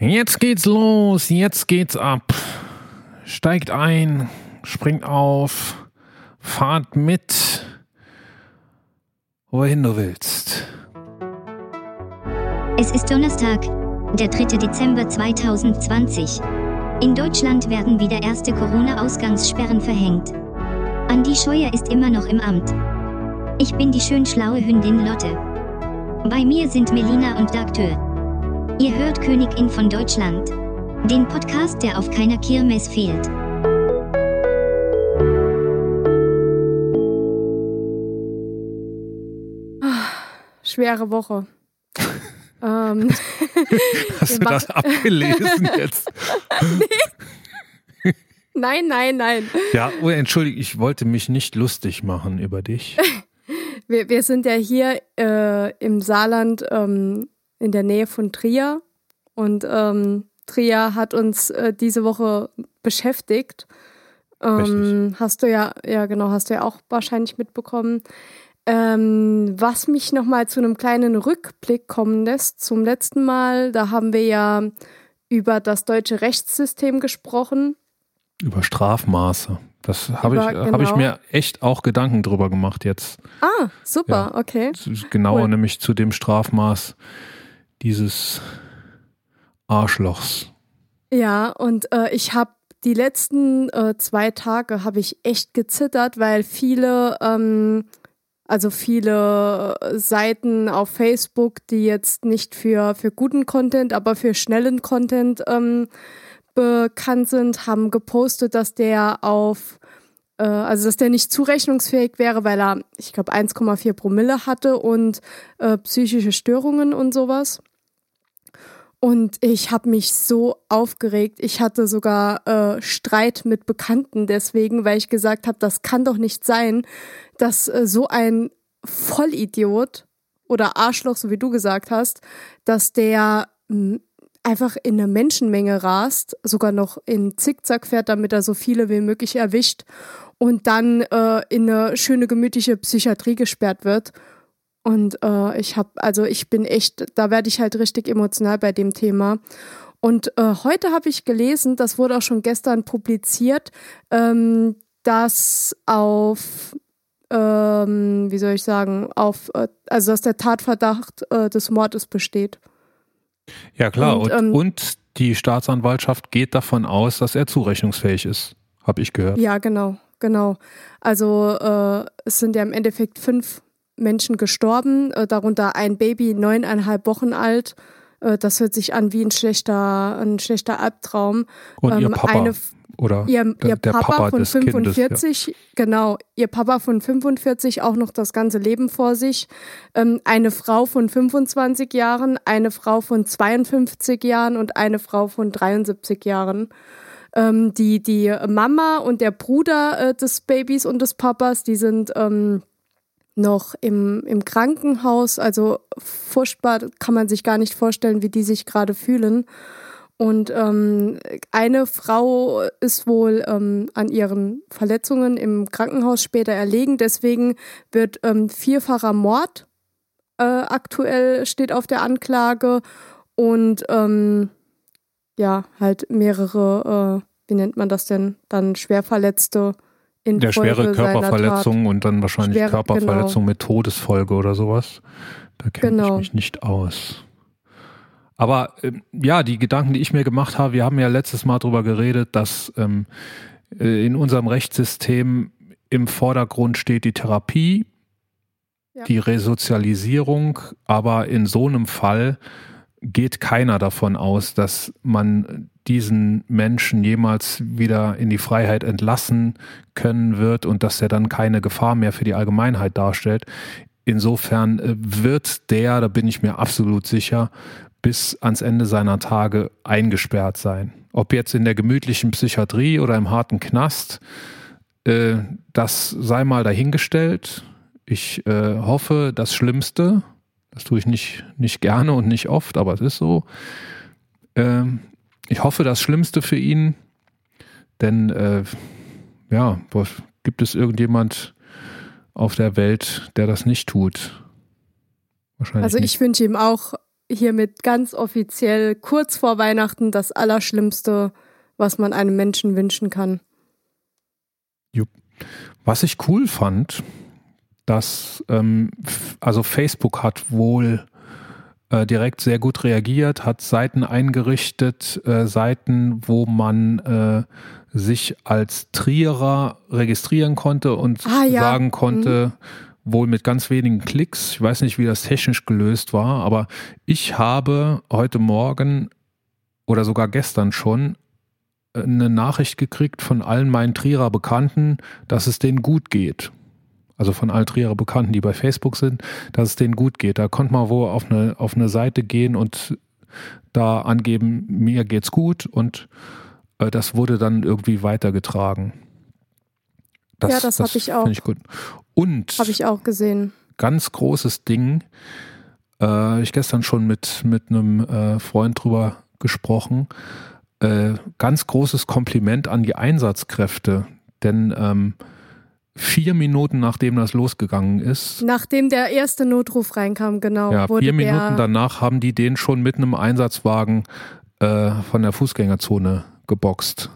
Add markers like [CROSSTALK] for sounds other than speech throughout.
Jetzt geht's los, jetzt geht's ab. Steigt ein, springt auf, fahrt mit, wohin du willst. Es ist Donnerstag, der 3. Dezember 2020. In Deutschland werden wieder erste Corona-Ausgangssperren verhängt. Andi Scheuer ist immer noch im Amt. Ich bin die schön schlaue Hündin Lotte. Bei mir sind Melina und Dagtür. Ihr hört Königin von Deutschland. Den Podcast, der auf keiner Kirmes fehlt. Schwere Woche. [LAUGHS] ähm, Hast du das abgelesen jetzt? [LAUGHS] nein, nein, nein. Ja, oh, entschuldige, ich wollte mich nicht lustig machen über dich. [LAUGHS] Wir, wir sind ja hier äh, im Saarland ähm, in der Nähe von Trier. Und ähm, Trier hat uns äh, diese Woche beschäftigt. Ähm, hast du ja, ja genau, hast du ja auch wahrscheinlich mitbekommen. Ähm, was mich nochmal zu einem kleinen Rückblick kommen lässt zum letzten Mal, da haben wir ja über das deutsche Rechtssystem gesprochen. Über Strafmaße. Das habe ich, Über- hab ich genau. mir echt auch Gedanken drüber gemacht jetzt. Ah, super, okay. Genauer Cool. nämlich zu dem Strafmaß dieses Arschlochs. Ja, und äh, ich habe die letzten äh, zwei Tage habe ich echt gezittert, weil viele, ähm, also viele Seiten auf Facebook, die jetzt nicht für, für guten Content, aber für schnellen Content ähm, bekannt sind, haben gepostet, dass der auf äh, also dass der nicht zurechnungsfähig wäre, weil er, ich glaube, 1,4 Promille hatte und äh, psychische Störungen und sowas. Und ich habe mich so aufgeregt. Ich hatte sogar äh, Streit mit Bekannten deswegen, weil ich gesagt habe, das kann doch nicht sein, dass äh, so ein Vollidiot oder Arschloch, so wie du gesagt hast, dass der mh, einfach in eine Menschenmenge rast, sogar noch in Zickzack fährt, damit er so viele wie möglich erwischt und dann äh, in eine schöne gemütliche Psychiatrie gesperrt wird. Und äh, ich habe, also ich bin echt, da werde ich halt richtig emotional bei dem Thema. Und äh, heute habe ich gelesen, das wurde auch schon gestern publiziert, ähm, dass auf, ähm, wie soll ich sagen, auf, äh, also dass der Tatverdacht äh, des Mordes besteht. Ja klar, Und, und, ähm, und die Staatsanwaltschaft geht davon aus, dass er zurechnungsfähig ist, habe ich gehört. Ja, genau, genau. Also äh, es sind ja im Endeffekt fünf Menschen gestorben, äh, darunter ein Baby, neuneinhalb Wochen alt. Äh, das hört sich an wie ein schlechter, ein schlechter Albtraum. Und ihr Ähm, Papa eine, oder ihr, der, ihr der Papa, Papa von des Kindes. 45, genau, ihr Papa von 45 auch noch das ganze Leben vor sich. Ähm, eine Frau von 25 Jahren, eine Frau von 52 Jahren und eine Frau von 73 Jahren. Ähm, die, die Mama und der Bruder äh, des Babys und des Papas, die sind ähm, noch im, im Krankenhaus. Also furchtbar kann man sich gar nicht vorstellen, wie die sich gerade fühlen. Und ähm, eine Frau ist wohl ähm, an ihren Verletzungen im Krankenhaus später erlegen. Deswegen wird ähm, vierfacher Mord äh, aktuell steht auf der Anklage und ähm, ja, halt mehrere, äh, wie nennt man das denn, dann Schwerverletzte in schwere Folge seiner Körperverletzung und dann wahrscheinlich Schwere- Körperverletzung mit Todesfolge oder sowas. Da kenne Genau. ich mich nicht aus. Aber ähm, ja, die Gedanken, die ich mir gemacht habe, wir haben ja letztes Mal darüber geredet, dass ähm, äh, in unserem Rechtssystem im Vordergrund steht die Therapie, Ja. die Resozialisierung, aber in so einem Fall geht keiner davon aus, dass man diesen Menschen jemals wieder in die Freiheit entlassen können wird und dass er dann keine Gefahr mehr für die Allgemeinheit darstellt. Insofern äh, wird der, da bin ich mir absolut sicher, bis ans Ende seiner Tage eingesperrt sein. Ob jetzt in der gemütlichen Psychiatrie oder im harten Knast, äh, das sei mal dahingestellt. Ich äh, hoffe das Schlimmste. Das tue ich nicht, nicht gerne und nicht oft, aber es ist so. Ich hoffe das Schlimmste für ihn, denn äh, ja, gibt es irgendjemand auf der Welt, der das nicht tut? Wahrscheinlich Also ich wünsche ihm auch hiermit ganz offiziell kurz vor Weihnachten das Allerschlimmste, was man einem Menschen wünschen kann. Jupp. Was ich cool fand, dass ähm, also Facebook hat wohl äh, direkt sehr gut reagiert, hat Seiten eingerichtet, äh, Seiten, wo man äh, sich als Trierer registrieren konnte und ah, ja. sagen konnte, mhm. wohl mit ganz wenigen Klicks, ich weiß nicht, wie das technisch gelöst war, aber ich habe heute Morgen oder sogar gestern schon äh, eine Nachricht gekriegt von allen meinen Trierer Bekannten, dass es denen gut geht also von all ihrer Bekannten, die bei Facebook sind, dass es denen gut geht. Da konnte man wohl auf eine, auf eine Seite gehen und da angeben, mir geht's gut und äh, das wurde dann irgendwie weitergetragen. Das, ja, das, das habe ich auch. Ich gut. Und habe ich auch gesehen. Ganz großes Ding. Äh, ich gestern schon mit mit einem äh, Freund drüber gesprochen. Äh, ganz großes Kompliment an die Einsatzkräfte, denn ähm, vier Minuten nachdem das losgegangen ist. Nachdem der erste Notruf reinkam, genau. Ja, vier Minuten danach haben die den schon mit einem Einsatzwagen äh, von der Fußgängerzone geboxt.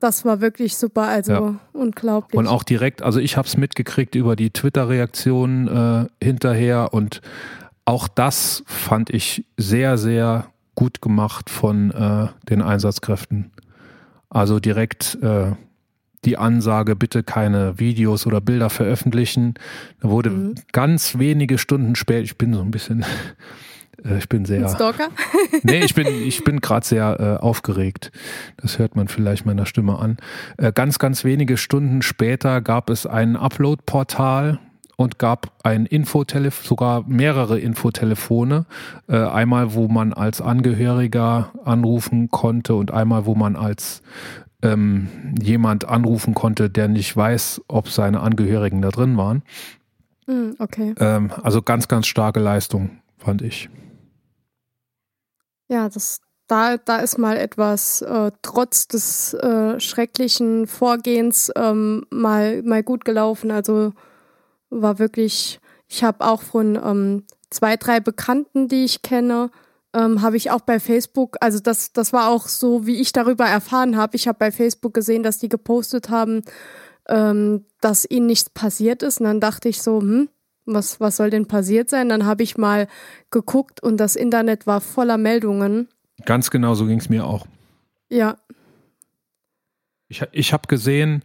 Das war wirklich super, also ja. unglaublich. Und auch direkt, also ich habe es mitgekriegt über die Twitter-Reaktion äh, hinterher und auch das fand ich sehr, sehr gut gemacht von äh, den Einsatzkräften. Also direkt äh, die Ansage, bitte keine Videos oder Bilder veröffentlichen. Da wurde mhm. ganz wenige Stunden später, ich bin so ein bisschen, [LAUGHS] äh, ich bin sehr. Ein Stalker? [LAUGHS] nee, ich bin, [LAUGHS] ich bin gerade sehr äh, aufgeregt. Das hört man vielleicht meiner Stimme an. Äh, ganz, ganz wenige Stunden später gab es ein Upload-Portal und gab ein Infotelefon, sogar mehrere Infotelefone. Äh, einmal, wo man als Angehöriger anrufen konnte und einmal, wo man als ähm, jemand anrufen konnte, der nicht weiß, ob seine Angehörigen da drin waren. Hm, okay. Ähm, also ganz, ganz starke Leistung, fand ich. Ja, das, da, da ist mal etwas äh, trotz des äh, schrecklichen Vorgehens ähm, mal, mal gut gelaufen. Also war wirklich, ich habe auch von ähm, zwei, drei Bekannten, die ich kenne, ähm, habe ich auch bei Facebook, also das, das war auch so, wie ich darüber erfahren habe. Ich habe bei Facebook gesehen, dass die gepostet haben, ähm, dass ihnen nichts passiert ist. Und dann dachte ich so, hm, was, was soll denn passiert sein? Dann habe ich mal geguckt und das Internet war voller Meldungen. Ganz genau, so ging es mir auch. Ja. Ich, ich habe gesehen,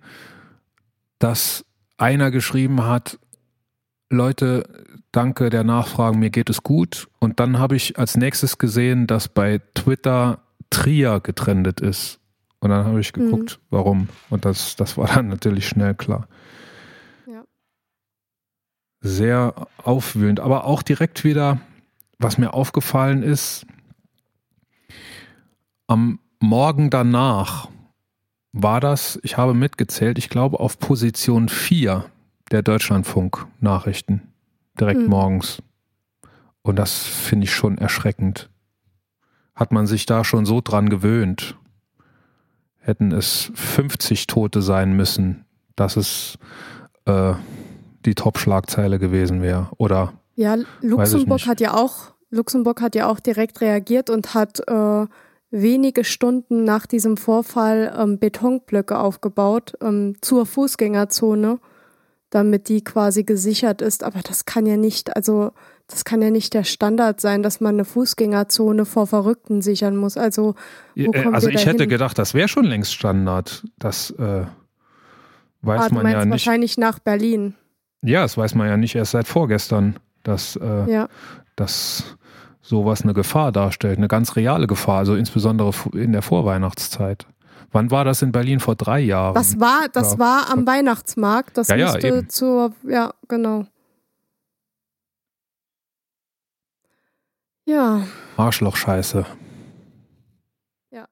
dass einer geschrieben hat, Leute, danke der Nachfragen, mir geht es gut. Und dann habe ich als nächstes gesehen, dass bei Twitter Trier getrendet ist. Und dann habe ich geguckt, mhm. warum. Und das, das war dann natürlich schnell klar. Ja. Sehr aufwühlend. Aber auch direkt wieder, was mir aufgefallen ist, am Morgen danach war das, ich habe mitgezählt, ich glaube auf Position 4 der Deutschlandfunk-Nachrichten direkt hm. morgens. Und das finde ich schon erschreckend. Hat man sich da schon so dran gewöhnt? Hätten es 50 Tote sein müssen, dass es äh, die Top-Schlagzeile gewesen wäre? Oder? Ja, Luxemburg hat ja auch, Luxemburg hat ja auch direkt reagiert und hat äh, wenige Stunden nach diesem Vorfall ähm, Betonblöcke aufgebaut ähm, zur Fußgängerzone damit die quasi gesichert ist. Aber das kann ja nicht, also das kann ja nicht der Standard sein, dass man eine Fußgängerzone vor Verrückten sichern muss. Also, wo äh, also ich hätte gedacht, das wäre schon längst Standard. Das äh, weiß ah, man ja nicht. Wahrscheinlich nach Berlin. Ja, das weiß man ja nicht erst seit vorgestern, dass, äh, ja. dass sowas eine Gefahr darstellt, eine ganz reale Gefahr, also insbesondere in der Vorweihnachtszeit. Wann war das in Berlin? Vor drei Jahren. Das war, das ja. war am Weihnachtsmarkt. Das ja, ja, zur, ja, genau. Ja. Arschloch-Scheiße. Ja.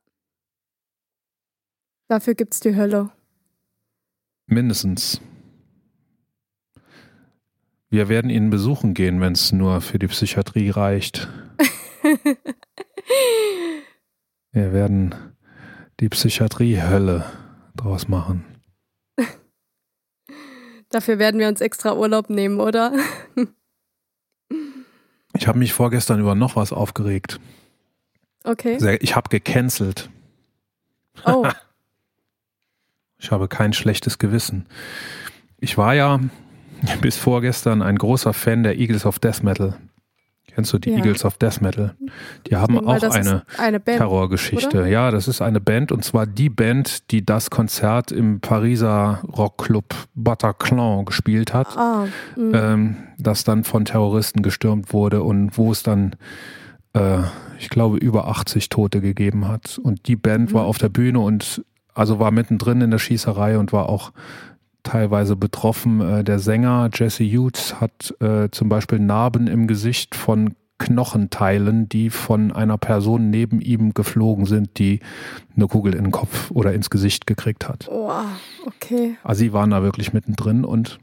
Dafür gibt's die Hölle. Mindestens. Wir werden ihn besuchen gehen, wenn es nur für die Psychiatrie reicht. [LAUGHS] Wir werden die Psychiatrie-Hölle draus machen. [LAUGHS] Dafür werden wir uns extra Urlaub nehmen, oder? [LAUGHS] Ich habe mich vorgestern über noch was aufgeregt. Okay. Ich habe gecancelt. Oh. [LAUGHS] Ich habe kein schlechtes Gewissen. Ich war ja bis vorgestern ein großer Fan der Eagles of Death Metal. Kennst du die Ja. Eagles of Death Metal? Die haben denke auch eine eine Band. Terrorgeschichte. oder? Ja, das ist eine Band und zwar die Band, die das Konzert im Pariser Rockclub Bataclan gespielt hat, Ah, mh. ähm, das dann von Terroristen gestürmt wurde und wo es dann, äh, ich glaube, über 80 Tote gegeben hat. Und die Band Mhm. war auf der Bühne und also war mittendrin in der Schießerei und war auch teilweise betroffen. Äh, der Sänger Jesse Hughes hat äh, zum Beispiel Narben im Gesicht von Knochenteilen, die von einer Person neben ihm geflogen sind, die eine Kugel in den Kopf oder ins Gesicht gekriegt hat. oh, okay. Also sie waren da wirklich mittendrin und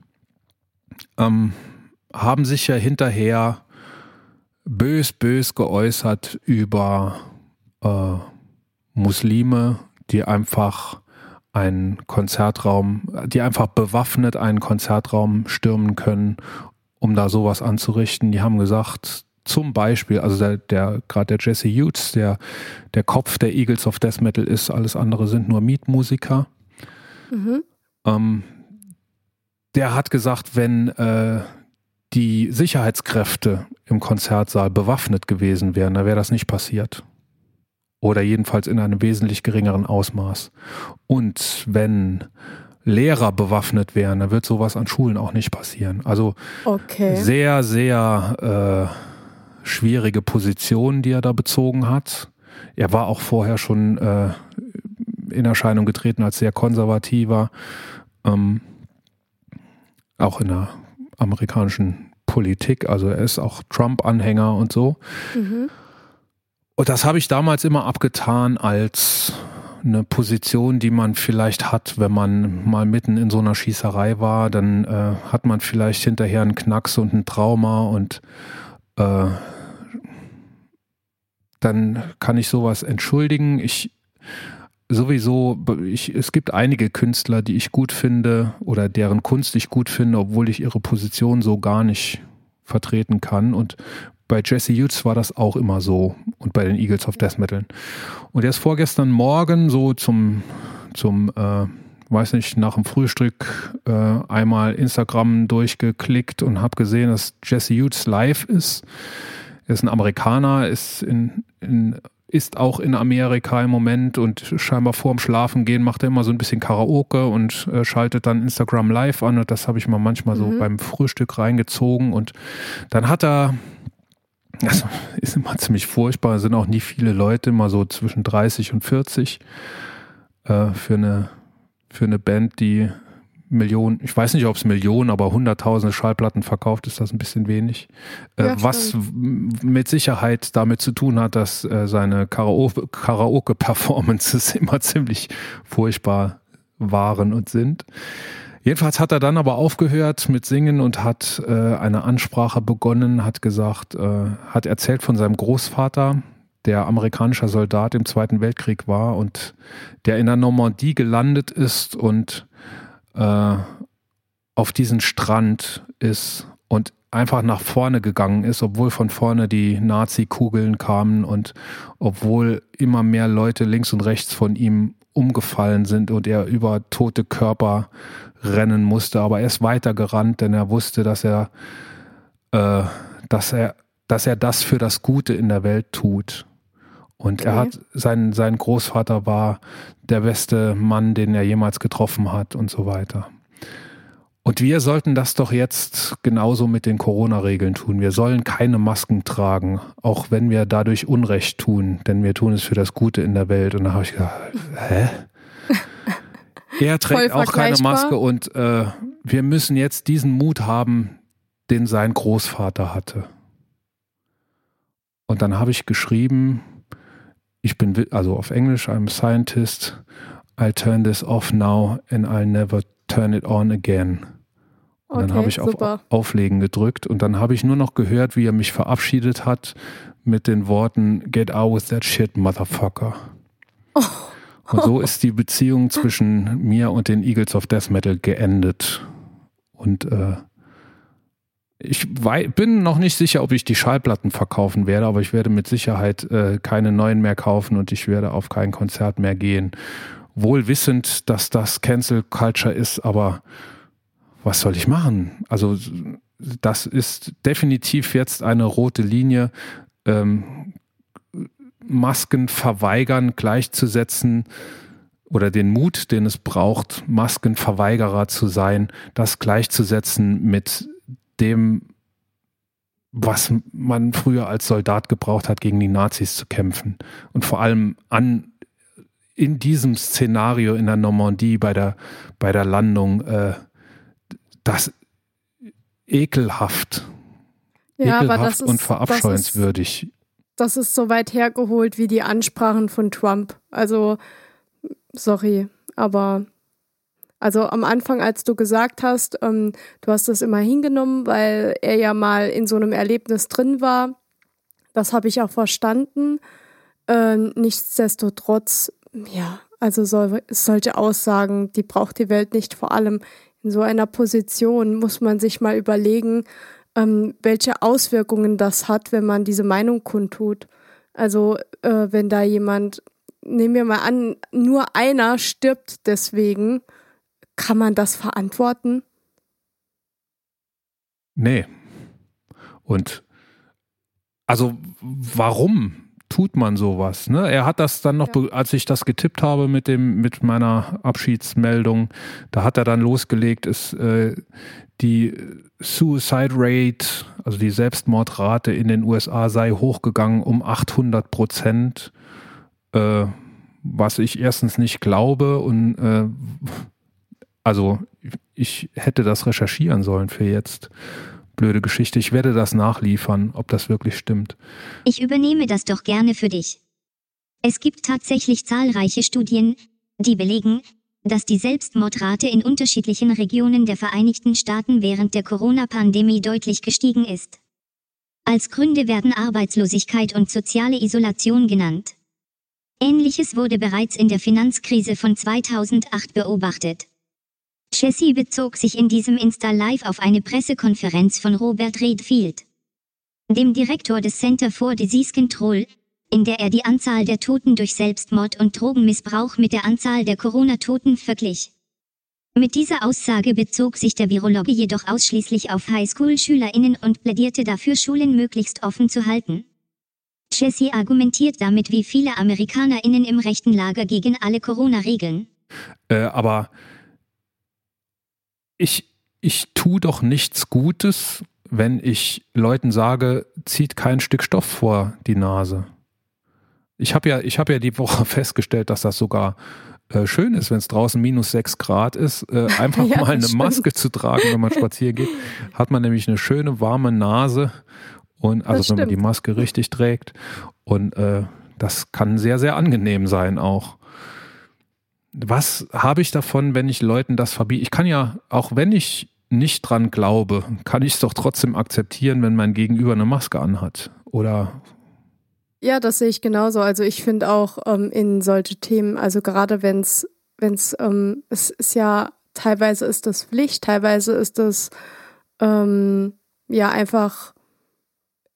ähm, haben sich ja hinterher bös, bös geäußert über äh, Muslime, die einfach einen Konzertraum, die einfach bewaffnet einen Konzertraum stürmen können, um da sowas anzurichten. Die haben gesagt, zum Beispiel, also der, der gerade der Jesse Hughes, der der Kopf der Eagles of Death Metal ist, alles andere sind nur Mietmusiker. Mhm. Ähm, der hat gesagt, wenn äh, die Sicherheitskräfte im Konzertsaal bewaffnet gewesen wären, dann wäre das nicht passiert. Oder jedenfalls in einem wesentlich geringeren Ausmaß. Und wenn Lehrer bewaffnet wären, dann wird sowas an Schulen auch nicht passieren. Also Okay. sehr, sehr äh, schwierige Position, die er da bezogen hat. Er war auch vorher schon äh, in Erscheinung getreten als sehr konservativer, ähm, auch in der amerikanischen Politik. Also er ist auch Trump-Anhänger und so. Mhm. Und das habe ich damals immer abgetan als eine Position, die man vielleicht hat, wenn man mal mitten in so einer Schießerei war, dann äh, hat man vielleicht hinterher einen Knacks und ein Trauma und äh, dann kann ich sowas entschuldigen. Ich sowieso, ich, es gibt einige Künstler, die ich gut finde oder deren Kunst ich gut finde, obwohl ich ihre Position so gar nicht vertreten kann. Und bei Jesse Hughes war das auch immer so und bei den Eagles of Death Metal. Und er ist vorgestern Morgen so zum, zum äh, weiß nicht, nach dem Frühstück äh, einmal Instagram durchgeklickt und habe gesehen, dass Jesse Hughes live ist. Er ist ein Amerikaner, ist in, in ist auch in Amerika im Moment und scheinbar vorm Schlafen gehen macht er immer so ein bisschen Karaoke und äh, schaltet dann Instagram Live an und das habe ich mal manchmal so Mhm. beim Frühstück reingezogen und dann hat er das ist immer ziemlich furchtbar, es sind auch nie viele Leute, immer so zwischen 30 und 40 äh, für eine für eine Band, die Millionen, ich weiß nicht, ob es Millionen, aber hunderttausende Schallplatten verkauft, ist das ein bisschen wenig. Äh, Ja, was mit Sicherheit damit zu tun hat, dass äh, seine Karaoke- Karaoke-Performances [LAUGHS] immer ziemlich furchtbar waren und sind. Jedenfalls hat er dann aber aufgehört mit Singen und hat äh, eine Ansprache begonnen, hat gesagt, äh, hat erzählt von seinem Großvater, der amerikanischer Soldat im Zweiten Weltkrieg war und der in der Normandie gelandet ist und äh, auf diesen Strand ist und einfach nach vorne gegangen ist, obwohl von vorne die Nazi-Kugeln kamen und obwohl immer mehr Leute links und rechts von ihm umgefallen sind und er über tote Körper rennen musste. Aber er ist weiter gerannt, denn er wusste, dass er, äh, dass er, dass er das für das Gute in der Welt tut. Und er Okay. hat, sein, sein Großvater war der beste Mann, den er jemals getroffen hat und so weiter. Und wir sollten das doch jetzt genauso mit den Corona-Regeln tun. Wir sollen keine Masken tragen, auch wenn wir dadurch Unrecht tun, denn wir tun es für das Gute in der Welt. Und da habe ich gedacht, hä? Er trägt auch keine. Maske und äh, wir müssen jetzt diesen Mut haben, den sein Großvater hatte. Und dann habe ich geschrieben, ich bin, also auf Englisch, I'm a scientist, I'll turn this off now and I'll never turn it on again. Und dann Okay, habe ich auf super. Auflegen gedrückt und dann habe ich nur noch gehört, wie er mich verabschiedet hat mit den Worten Get out with that shit, motherfucker. Oh. Und so ist die Beziehung zwischen mir und den Eagles of Death Metal geendet. Und äh, Ich bin noch nicht sicher, ob ich die Schallplatten verkaufen werde, aber ich werde mit Sicherheit äh, keine neuen mehr kaufen und ich werde auf kein Konzert mehr gehen. Wohl wissend, dass das Cancel Culture ist, aber was soll ich machen? Also das ist definitiv jetzt eine rote Linie. Ähm, Masken verweigern gleichzusetzen oder den Mut, den es braucht, Maskenverweigerer zu sein, das gleichzusetzen mit dem, was man früher als Soldat gebraucht hat, gegen die Nazis zu kämpfen. Und vor allem an in diesem Szenario in der Normandie bei der, bei der Landung, äh, das ekelhaft. Ja, ekelhaft das ist, und verabscheuenswürdig. Das ist, so weit hergeholt wie die Ansprachen von Trump. Also, sorry, aber also am Anfang, als du gesagt hast, ähm, du hast das immer hingenommen, weil er ja mal in so einem Erlebnis drin war, das habe ich auch verstanden. Äh, nichtsdestotrotz, ja, also so, solche Aussagen, die braucht die Welt nicht. Vor allem in so einer Position muss man sich mal überlegen, ähm, welche Auswirkungen das hat, wenn man diese Meinung kundtut. Also äh, wenn da jemand, nehmen wir mal an, nur einer stirbt deswegen, kann man das verantworten? Nee. Und also warum tut man sowas? Ne? Er hat das dann noch, ja. als ich das getippt habe mit dem mit meiner Abschiedsmeldung, da hat er dann losgelegt, ist äh, die Suicide Rate, also die Selbstmordrate in den USA sei hochgegangen um 800 Prozent, äh, was ich erstens nicht glaube und äh, also ich hätte das recherchieren sollen für jetzt. Blöde Geschichte. Ich werde das nachliefern, ob das wirklich stimmt. Ich übernehme das doch gerne für dich. Es gibt tatsächlich zahlreiche Studien, die belegen, dass die Selbstmordrate in unterschiedlichen Regionen der Vereinigten Staaten während der Corona-Pandemie deutlich gestiegen ist. Als Gründe werden Arbeitslosigkeit und soziale Isolation genannt. Ähnliches wurde bereits in der Finanzkrise von 2008 beobachtet. Jesse bezog sich in diesem Insta-Live auf eine Pressekonferenz von Robert Redfield, dem Direktor des Center for Disease Control, in der er die Anzahl der Toten durch Selbstmord und Drogenmissbrauch mit der Anzahl der Corona-Toten verglich. Mit dieser Aussage bezog sich der Virologe jedoch ausschließlich auf Highschool-SchülerInnen und plädierte dafür, Schulen möglichst offen zu halten. Jesse argumentiert damit wie viele AmerikanerInnen im rechten Lager gegen alle Corona-Regeln. Äh, aber ich, ich tue doch nichts Gutes, wenn ich Leuten sage, zieht kein Stück Stoff vor die Nase. Ich habe ja, ich habe ja die Woche [LAUGHS] festgestellt, dass das sogar äh, schön ist, wenn es draußen minus sechs Grad ist, äh, [LAUGHS] einfach ja, mal eine stimmt. Maske zu tragen, wenn man spazieren geht, hat man nämlich eine schöne warme Nase und also wenn man die Maske richtig trägt und äh, das kann sehr sehr angenehm sein auch was habe ich davon, wenn ich Leuten das verbiete? Ich kann ja, auch wenn ich nicht dran glaube, kann ich es doch trotzdem akzeptieren, wenn mein Gegenüber eine Maske anhat. Oder ja, das sehe ich genauso. Also ich finde auch ähm, in solche Themen, also gerade wenn es, wenn es, ähm, es ist ja, teilweise ist das Pflicht, teilweise ist das ähm, ja einfach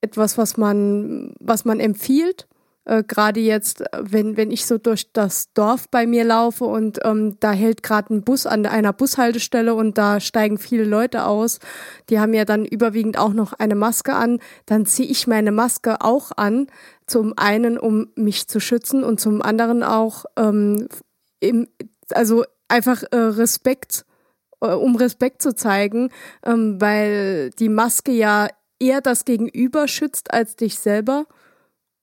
etwas, was man, was man empfiehlt. Äh, gerade jetzt, wenn, wenn ich so durch das Dorf bei mir laufe und ähm, da hält gerade ein Bus an einer Bushaltestelle und da steigen viele Leute aus, die haben ja dann überwiegend auch noch eine Maske an, dann ziehe ich meine Maske auch an, zum einen, um mich zu schützen und zum anderen auch, ähm, im, also einfach äh, Respekt, äh, um Respekt zu zeigen, ähm, weil die Maske ja eher das Gegenüber schützt als dich selber.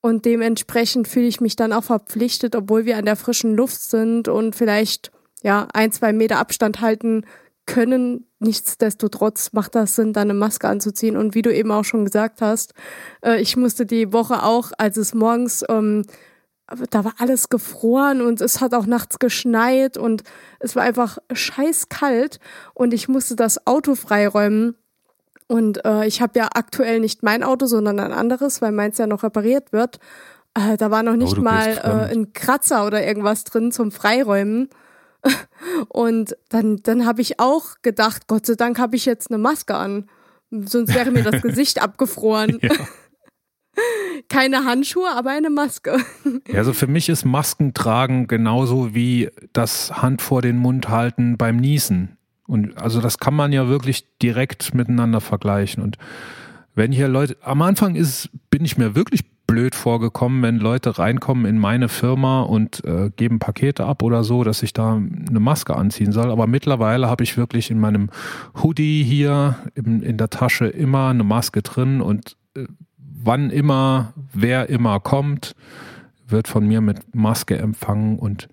Und dementsprechend fühle ich mich dann auch verpflichtet, obwohl wir an der frischen Luft sind und vielleicht ja ein, zwei Meter Abstand halten können. Nichtsdestotrotz macht das Sinn, dann eine Maske anzuziehen. Und wie du eben auch schon gesagt hast, äh, ich musste die Woche auch, als es morgens, ähm, da war alles gefroren und es hat auch nachts geschneit und es war einfach scheiß kalt und ich musste das Auto freiräumen und äh, ich habe ja aktuell nicht mein Auto, sondern ein anderes, weil meins ja noch repariert wird. Äh, da war noch nicht oh, mal äh, ein Kratzer oder irgendwas drin zum Freiräumen. [LAUGHS] Und dann, dann habe ich auch gedacht, Gott sei Dank habe ich jetzt eine Maske an, sonst wäre mir das [LAUGHS] Gesicht abgefroren. Ja. [LAUGHS] Keine Handschuhe, aber eine Maske. Ja, also für mich ist Maskentragen genauso wie das Hand vor den Mund halten beim Niesen. Und also das kann man ja wirklich direkt miteinander vergleichen. Und wenn hier Leute, am Anfang ist, bin ich mir wirklich blöd vorgekommen, wenn Leute reinkommen in meine Firma und äh, geben Pakete ab oder so, dass ich da eine Maske anziehen soll. Aber mittlerweile habe ich wirklich in meinem Hoodie hier in, in der Tasche immer eine Maske drin und äh, wann immer, wer immer kommt, wird von mir mit Maske empfangen und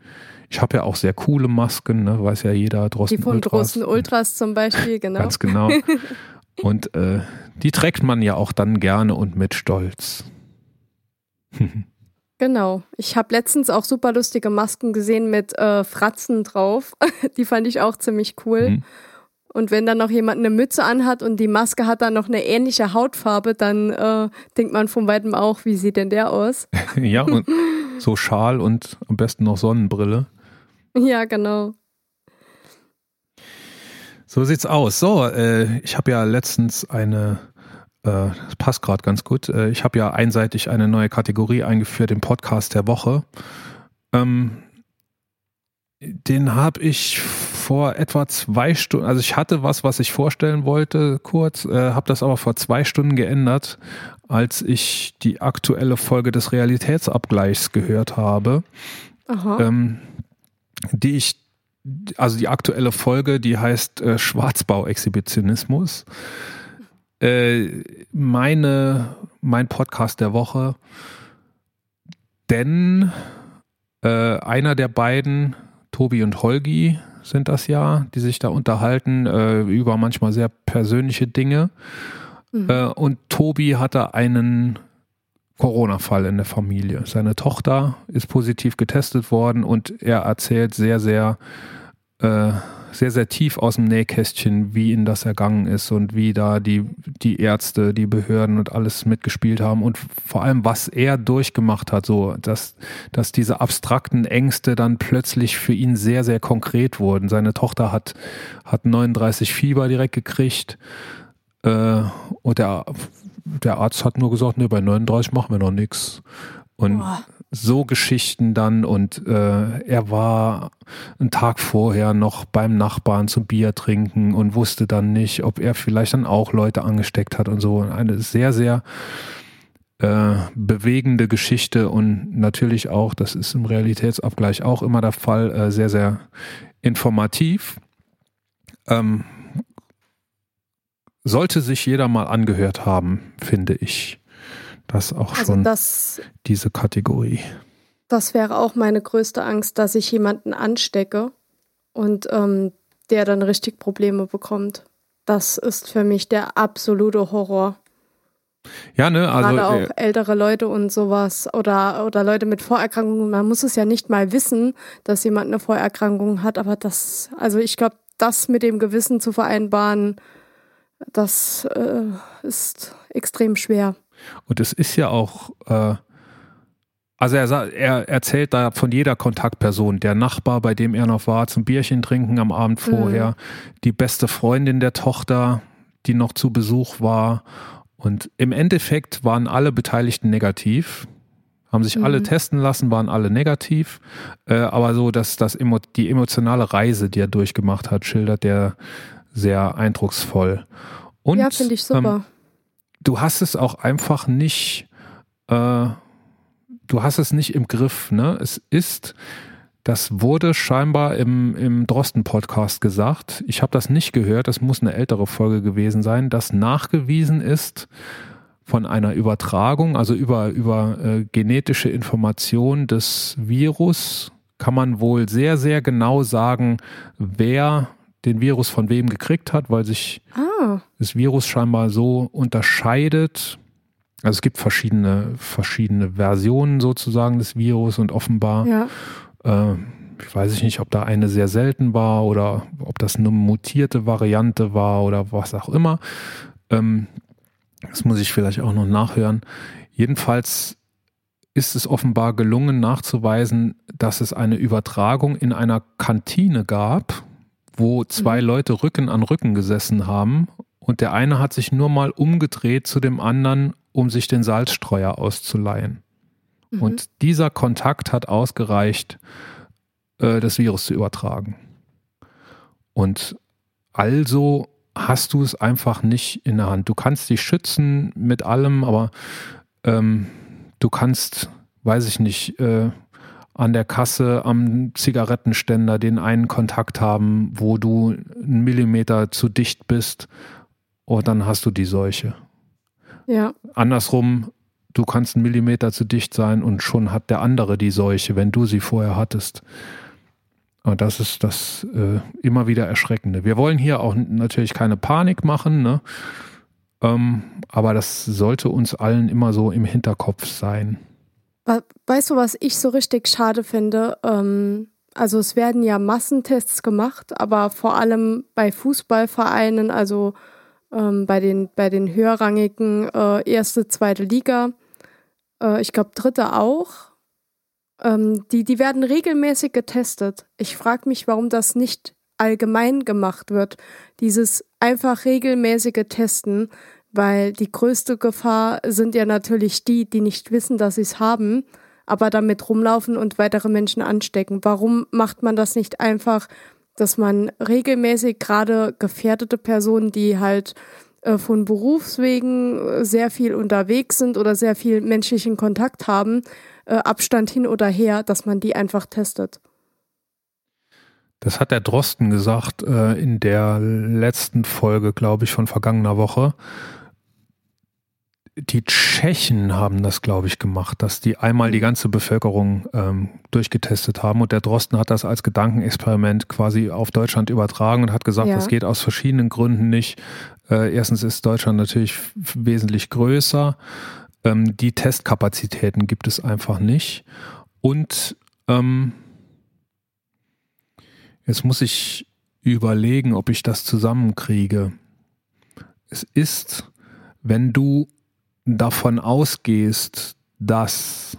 ich habe ja auch sehr coole Masken, ne? weiß ja jeder. Drosten Die von Ultras. Drosten Ultras zum Beispiel, [LAUGHS] genau. Ganz genau. Und äh, die trägt man ja auch dann gerne und mit Stolz. [LAUGHS] Genau. Ich habe letztens auch super lustige Masken gesehen mit äh, Fratzen drauf. [LAUGHS] die fand ich auch ziemlich cool. Mhm. Und wenn dann noch jemand eine Mütze anhat und die Maske hat dann noch eine ähnliche Hautfarbe, dann äh, denkt man von weitem auch, wie sieht denn der aus? ja, und so Schal und am besten noch Sonnenbrille. Ja, genau. So sieht's aus. So, äh, ich habe ja letztens eine, äh, das passt gerade ganz gut, äh, ich habe ja einseitig eine neue Kategorie eingeführt, den Podcast der Woche. Ähm, den habe ich vor etwa zwei Stunden, also ich hatte was, was ich vorstellen wollte, kurz, äh, habe das aber vor zwei Stunden geändert, als ich die aktuelle Folge des Realitätsabgleichs gehört habe, ähm, die ich, also die aktuelle Folge, die heißt äh, Schwarzbau-Exhibitionismus. Äh, meine, mein Podcast der Woche, denn äh, einer der beiden Tobi und Holgi sind das ja, die sich da unterhalten äh, über manchmal sehr persönliche Dinge. Mhm. Äh, und Tobi hatte einen Corona-Fall in der Familie. Seine Tochter ist positiv getestet worden und er erzählt sehr, sehr äh, sehr, sehr tief aus dem Nähkästchen, wie ihnen das ergangen ist und wie da die, die Ärzte, die Behörden und alles mitgespielt haben und vor allem, was er durchgemacht hat, so, dass, dass diese abstrakten Ängste dann plötzlich für ihn sehr, sehr konkret wurden. Seine Tochter hat, hat 39 Fieber direkt gekriegt äh, und der, der Arzt hat nur gesagt, nee, bei 39 machen wir noch nichts. Und Boah so Geschichten dann und äh, er war einen Tag vorher noch beim Nachbarn zum Bier trinken und wusste dann nicht, ob er vielleicht dann auch Leute angesteckt hat und so. Eine sehr, sehr äh, bewegende Geschichte und natürlich auch, das ist im Realitätsabgleich auch immer der Fall, äh, sehr, sehr informativ. Ähm, sollte sich jeder mal angehört haben, finde ich. Das ist auch also schon das, diese Kategorie. Das wäre auch meine größte Angst, dass ich jemanden anstecke und ähm, der dann richtig Probleme bekommt. Das ist für mich der absolute Horror. Ja, ne, also gerade auch äh, ältere Leute und sowas oder oder Leute mit Vorerkrankungen. Man muss es ja nicht mal wissen, dass jemand eine Vorerkrankung hat, aber das, also ich glaube, das mit dem Gewissen zu vereinbaren, das äh, ist extrem schwer. Und es ist ja auch, äh, also er, er erzählt da von jeder Kontaktperson, der Nachbar, bei dem er noch war, zum Bierchen trinken am Abend vorher, mhm. die beste Freundin der Tochter, die noch zu Besuch war. Und im Endeffekt waren alle Beteiligten negativ, haben sich mhm. alle testen lassen, waren alle negativ. Äh, aber so, dass das die emotionale Reise, die er durchgemacht hat, schildert der sehr eindrucksvoll. Und, ja, finde ich super. Ähm, du hast es auch einfach nicht, äh, du hast es nicht im Griff. Ne? Es ist, das wurde scheinbar im, im Drosten-Podcast gesagt. Ich habe das nicht gehört, das muss eine ältere Folge gewesen sein, dass nachgewiesen ist von einer Übertragung, also über, über äh, genetische Information des Virus, kann man wohl sehr, sehr genau sagen, wer den Virus von wem gekriegt hat, weil sich ah. das Virus scheinbar so unterscheidet. Also es gibt verschiedene, verschiedene Versionen sozusagen des Virus und offenbar, ja. äh, ich weiß nicht, ob da eine sehr selten war oder ob das eine mutierte Variante war oder was auch immer. Ähm, das muss ich vielleicht auch noch nachhören. Jedenfalls ist es offenbar gelungen nachzuweisen, dass es eine Übertragung in einer Kantine gab wo zwei mhm. Leute Rücken an Rücken gesessen haben und der eine hat sich nur mal umgedreht zu dem anderen, um sich den Salzstreuer auszuleihen. Mhm. Und dieser Kontakt hat ausgereicht, äh, das Virus zu übertragen. Und also hast du es einfach nicht in der Hand. Du kannst dich schützen mit allem, aber ähm, du kannst, weiß ich nicht, äh, an der Kasse am Zigarettenständer den einen Kontakt haben, wo du einen Millimeter zu dicht bist und dann hast du die Seuche. Ja. Andersrum, du kannst einen Millimeter zu dicht sein und schon hat der andere die Seuche, wenn du sie vorher hattest. Und das ist das äh, immer wieder Erschreckende. Wir wollen hier auch natürlich keine Panik machen, ne? Ähm, aber das sollte uns allen immer so im Hinterkopf sein. Weißt du, was ich so richtig schade finde? Ähm, also es werden ja Massentests gemacht, aber vor allem bei Fußballvereinen, also ähm, bei, den, bei den höherrangigen äh, erste, zweite Liga, äh, ich glaube dritte auch, ähm, die, die werden regelmäßig getestet. Ich frage mich, warum das nicht allgemein gemacht wird. Dieses einfach regelmäßige Testen weil die größte Gefahr sind ja natürlich die, die nicht wissen, dass sie es haben, aber damit rumlaufen und weitere Menschen anstecken. Warum macht man das nicht einfach, dass man regelmäßig gerade gefährdete Personen, die halt äh, von Berufswegen äh, sehr viel unterwegs sind oder sehr viel menschlichen Kontakt haben, äh, Abstand hin oder her, dass man die einfach testet? Das hat der Drosten gesagt äh, in der letzten Folge, glaube ich, von vergangener Woche die Tschechen haben das, glaube ich, gemacht, dass die einmal die ganze Bevölkerung ähm, durchgetestet haben und der Drosten hat das als Gedankenexperiment quasi auf Deutschland übertragen und hat gesagt, ja. das geht aus verschiedenen Gründen nicht. Äh, erstens ist Deutschland natürlich wesentlich größer. Ähm, die Testkapazitäten gibt es einfach nicht. Und ähm, jetzt muss ich überlegen, ob ich das zusammenkriege. Es ist, wenn du davon ausgehst, dass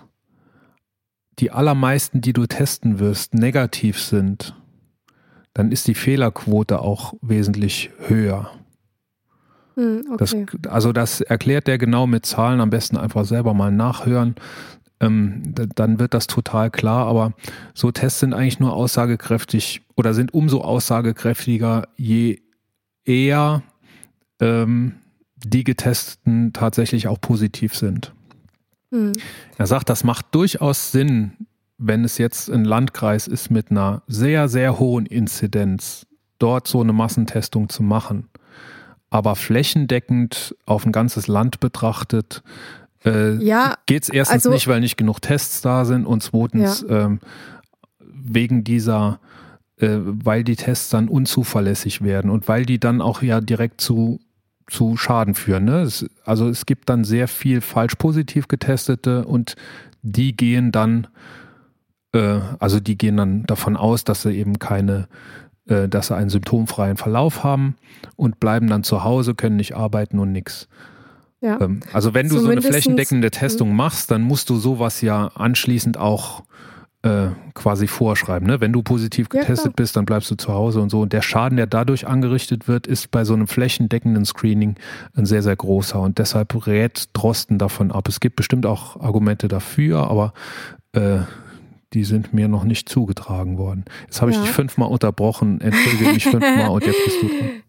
die allermeisten, die du testen wirst, negativ sind, dann ist die Fehlerquote auch wesentlich höher. Hm, okay. Das, also das erklärt der genau mit Zahlen, am besten einfach selber mal nachhören. Ähm, dann wird das total klar. Aber so Tests sind eigentlich nur aussagekräftig oder sind umso aussagekräftiger, je eher ähm, die Getesteten tatsächlich auch positiv sind. Mhm. Er sagt, das macht durchaus Sinn, wenn es jetzt ein Landkreis ist mit einer sehr, sehr hohen Inzidenz, dort so eine Massentestung zu machen. Aber flächendeckend auf ein ganzes Land betrachtet, äh, ja, geht es erstens also, nicht, weil nicht genug Tests da sind und zweitens ja. ähm, wegen dieser, äh, weil die Tests dann unzuverlässig werden und weil die dann auch ja direkt zu zu Schaden führen. Ne? Es, also es gibt dann sehr viel falsch positiv getestete und die gehen dann, äh, also die gehen dann davon aus, dass sie eben keine, äh, dass sie einen symptomfreien Verlauf haben und bleiben dann zu Hause, können nicht arbeiten und nichts. Ja. Ähm, also wenn du so eine flächendeckende Testung machst, dann musst du sowas ja anschließend auch äh, quasi vorschreiben. Ne? Wenn du positiv getestet ja, bist, dann bleibst du zu Hause und so. Und der Schaden, der dadurch angerichtet wird, ist bei so einem flächendeckenden Screening ein sehr, sehr großer. Und deshalb rät Drosten davon ab. Es gibt bestimmt auch Argumente dafür, aber äh, die sind mir noch nicht zugetragen worden. Jetzt habe ich ja. dich fünfmal unterbrochen, entschuldige mich fünfmal und jetzt bist du dran. [LAUGHS]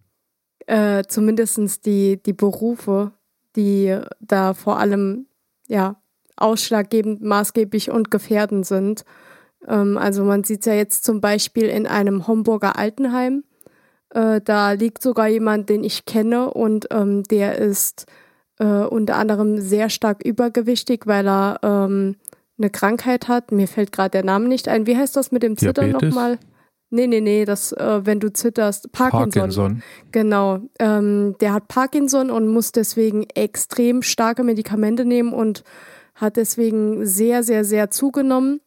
Äh, zumindest die, die Berufe, die da vor allem ja, ausschlaggebend, maßgeblich und gefährdend sind. Ähm, also man sieht es ja jetzt zum Beispiel in einem Homburger Altenheim. Äh, da liegt sogar jemand, den ich kenne und ähm, der ist äh, unter anderem sehr stark übergewichtig, weil er ähm, eine Krankheit hat. Mir fällt gerade der Name nicht ein. Wie heißt das mit dem Zittern nochmal? Nee, nee, nee, das, äh, wenn du zitterst, Parkinson. Parkinson. Genau. Ähm, der hat Parkinson und muss deswegen extrem starke Medikamente nehmen und hat deswegen sehr, sehr, sehr zugenommen.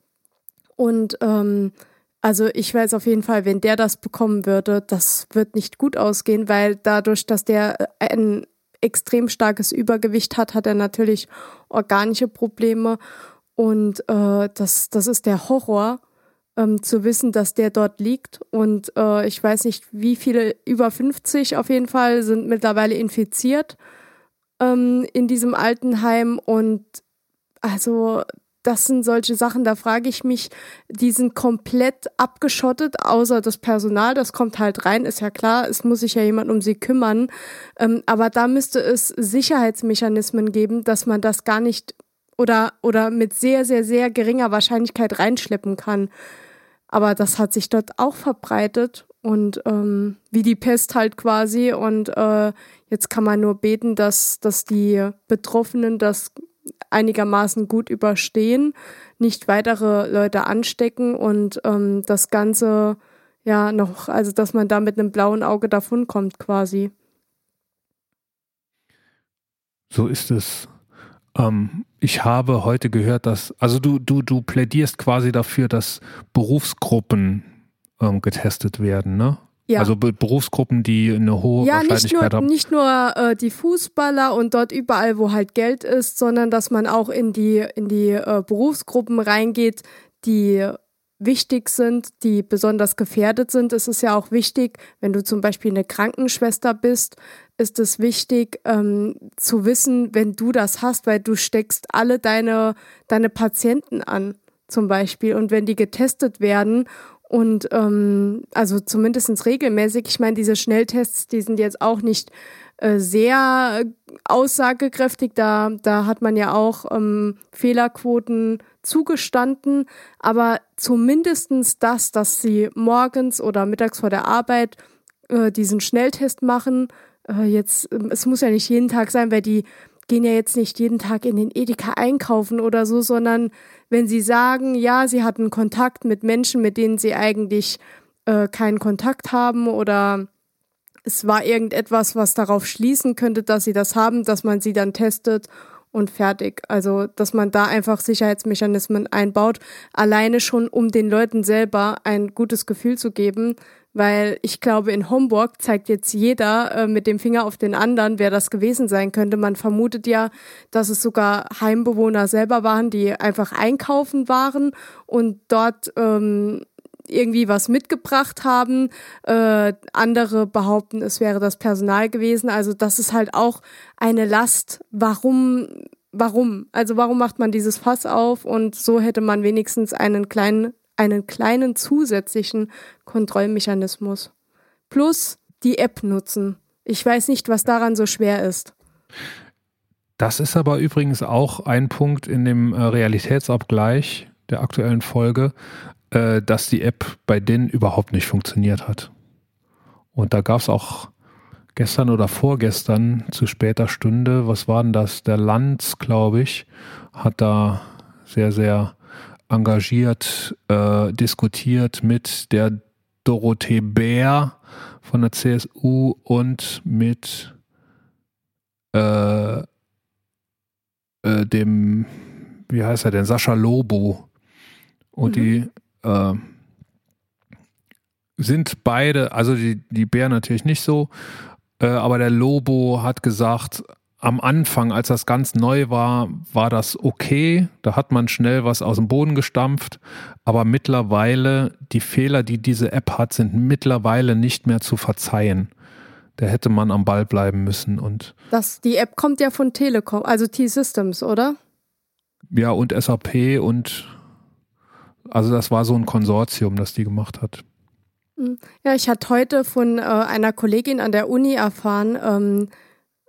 Und ähm, also ich weiß auf jeden Fall, wenn der das bekommen würde, das wird nicht gut ausgehen, weil dadurch, dass der äh, ein extrem starkes Übergewicht hat, hat er natürlich organische Probleme. Und äh, das, das ist der Horror. ähm, zu wissen, dass der dort liegt. Und äh, ich weiß nicht, wie viele, über 50 auf jeden Fall, sind mittlerweile infiziert ähm, in diesem Altenheim. Und also das sind solche Sachen, da frage ich mich, die sind komplett abgeschottet, außer das Personal, das kommt halt rein, ist ja klar, es muss sich ja jemand um sie kümmern. Ähm, aber da müsste es Sicherheitsmechanismen geben, dass man das gar nicht oder, oder mit sehr, sehr, sehr geringer Wahrscheinlichkeit reinschleppen kann. Aber das hat sich dort auch verbreitet und ähm, wie die Pest halt quasi. Und äh, jetzt kann man nur beten, dass, dass die Betroffenen das einigermaßen gut überstehen, nicht weitere Leute anstecken und ähm, das Ganze ja noch, also dass man da mit einem blauen Auge davonkommt quasi. So ist es. Ähm, ich habe heute gehört, dass, also du, du, du plädierst quasi dafür, dass Berufsgruppen ähm, getestet werden, ne? Ja. Also Be Berufsgruppen, die eine hohe ja, Wahrscheinlichkeit haben. Nicht nur äh, die Fußballer und dort überall, wo halt Geld ist, sondern dass man auch in die, in die äh, Berufsgruppen reingeht, die wichtig sind, die besonders gefährdet sind. Es ist ja auch wichtig, wenn du zum Beispiel eine Krankenschwester bist, ist es wichtig ähm, zu wissen, wenn du das hast, weil du steckst alle deine, deine Patienten an zum Beispiel. Und wenn die getestet werden und ähm, also zumindest regelmäßig, ich meine, diese Schnelltests, die sind jetzt auch nicht äh, sehr aussagekräftig. Da, da hat man ja auch ähm, Fehlerquoten zugestanden. Aber zumindestens das, dass sie morgens oder mittags vor der Arbeit äh, diesen Schnelltest machen, äh, jetzt, ähm, es muss ja nicht jeden Tag sein, weil die gehen ja jetzt nicht jeden Tag in den Edeka einkaufen oder so, sondern wenn sie sagen, ja, sie hatten Kontakt mit Menschen, mit denen sie eigentlich äh, keinen Kontakt haben oder es war irgendetwas, was darauf schließen könnte, dass sie das haben, dass man sie dann testet und fertig. Also, dass man da einfach Sicherheitsmechanismen einbaut, alleine schon, um den Leuten selber ein gutes Gefühl zu geben, weil ich glaube, in Homburg zeigt jetzt jeder äh, mit dem Finger auf den anderen, wer das gewesen sein könnte. Man vermutet ja, dass es sogar Heimbewohner selber waren, die einfach einkaufen waren und dort ähm, irgendwie was mitgebracht haben. Äh, andere behaupten, es wäre das Personal gewesen. Also das ist halt auch eine Last. Warum? Warum? Also warum macht man dieses Fass auf? Und so hätte man wenigstens einen kleinen einen kleinen zusätzlichen Kontrollmechanismus. Plus die App nutzen. Ich weiß nicht, was daran so schwer ist. Das ist aber übrigens auch ein Punkt in dem äh, Realitätsabgleich der aktuellen Folge, äh, dass die App bei denen überhaupt nicht funktioniert hat. Und da gab es auch gestern oder vorgestern zu später Stunde, was war denn das? Der Lanz, glaube ich, hat da sehr, sehr engagiert äh, diskutiert mit der Dorothee Bär von der CSU und mit äh, äh, dem, wie heißt er denn, Sascha Lobo. Und mhm. die äh, sind beide, also die, die Bär natürlich nicht so, äh, aber der Lobo hat gesagt, am Anfang, als das ganz neu war, war das okay. Da hat man schnell was aus dem Boden gestampft. Aber mittlerweile, die Fehler, die diese App hat, sind mittlerweile nicht mehr zu verzeihen. Da hätte man am Ball bleiben müssen. Und das, die App kommt ja von Telekom, also T-Systems, oder? Ja, und SAP und also das war so ein Konsortium, das die gemacht hat. Hm. Ja, ich hatte heute von äh, einer Kollegin an der Uni erfahren, ähm,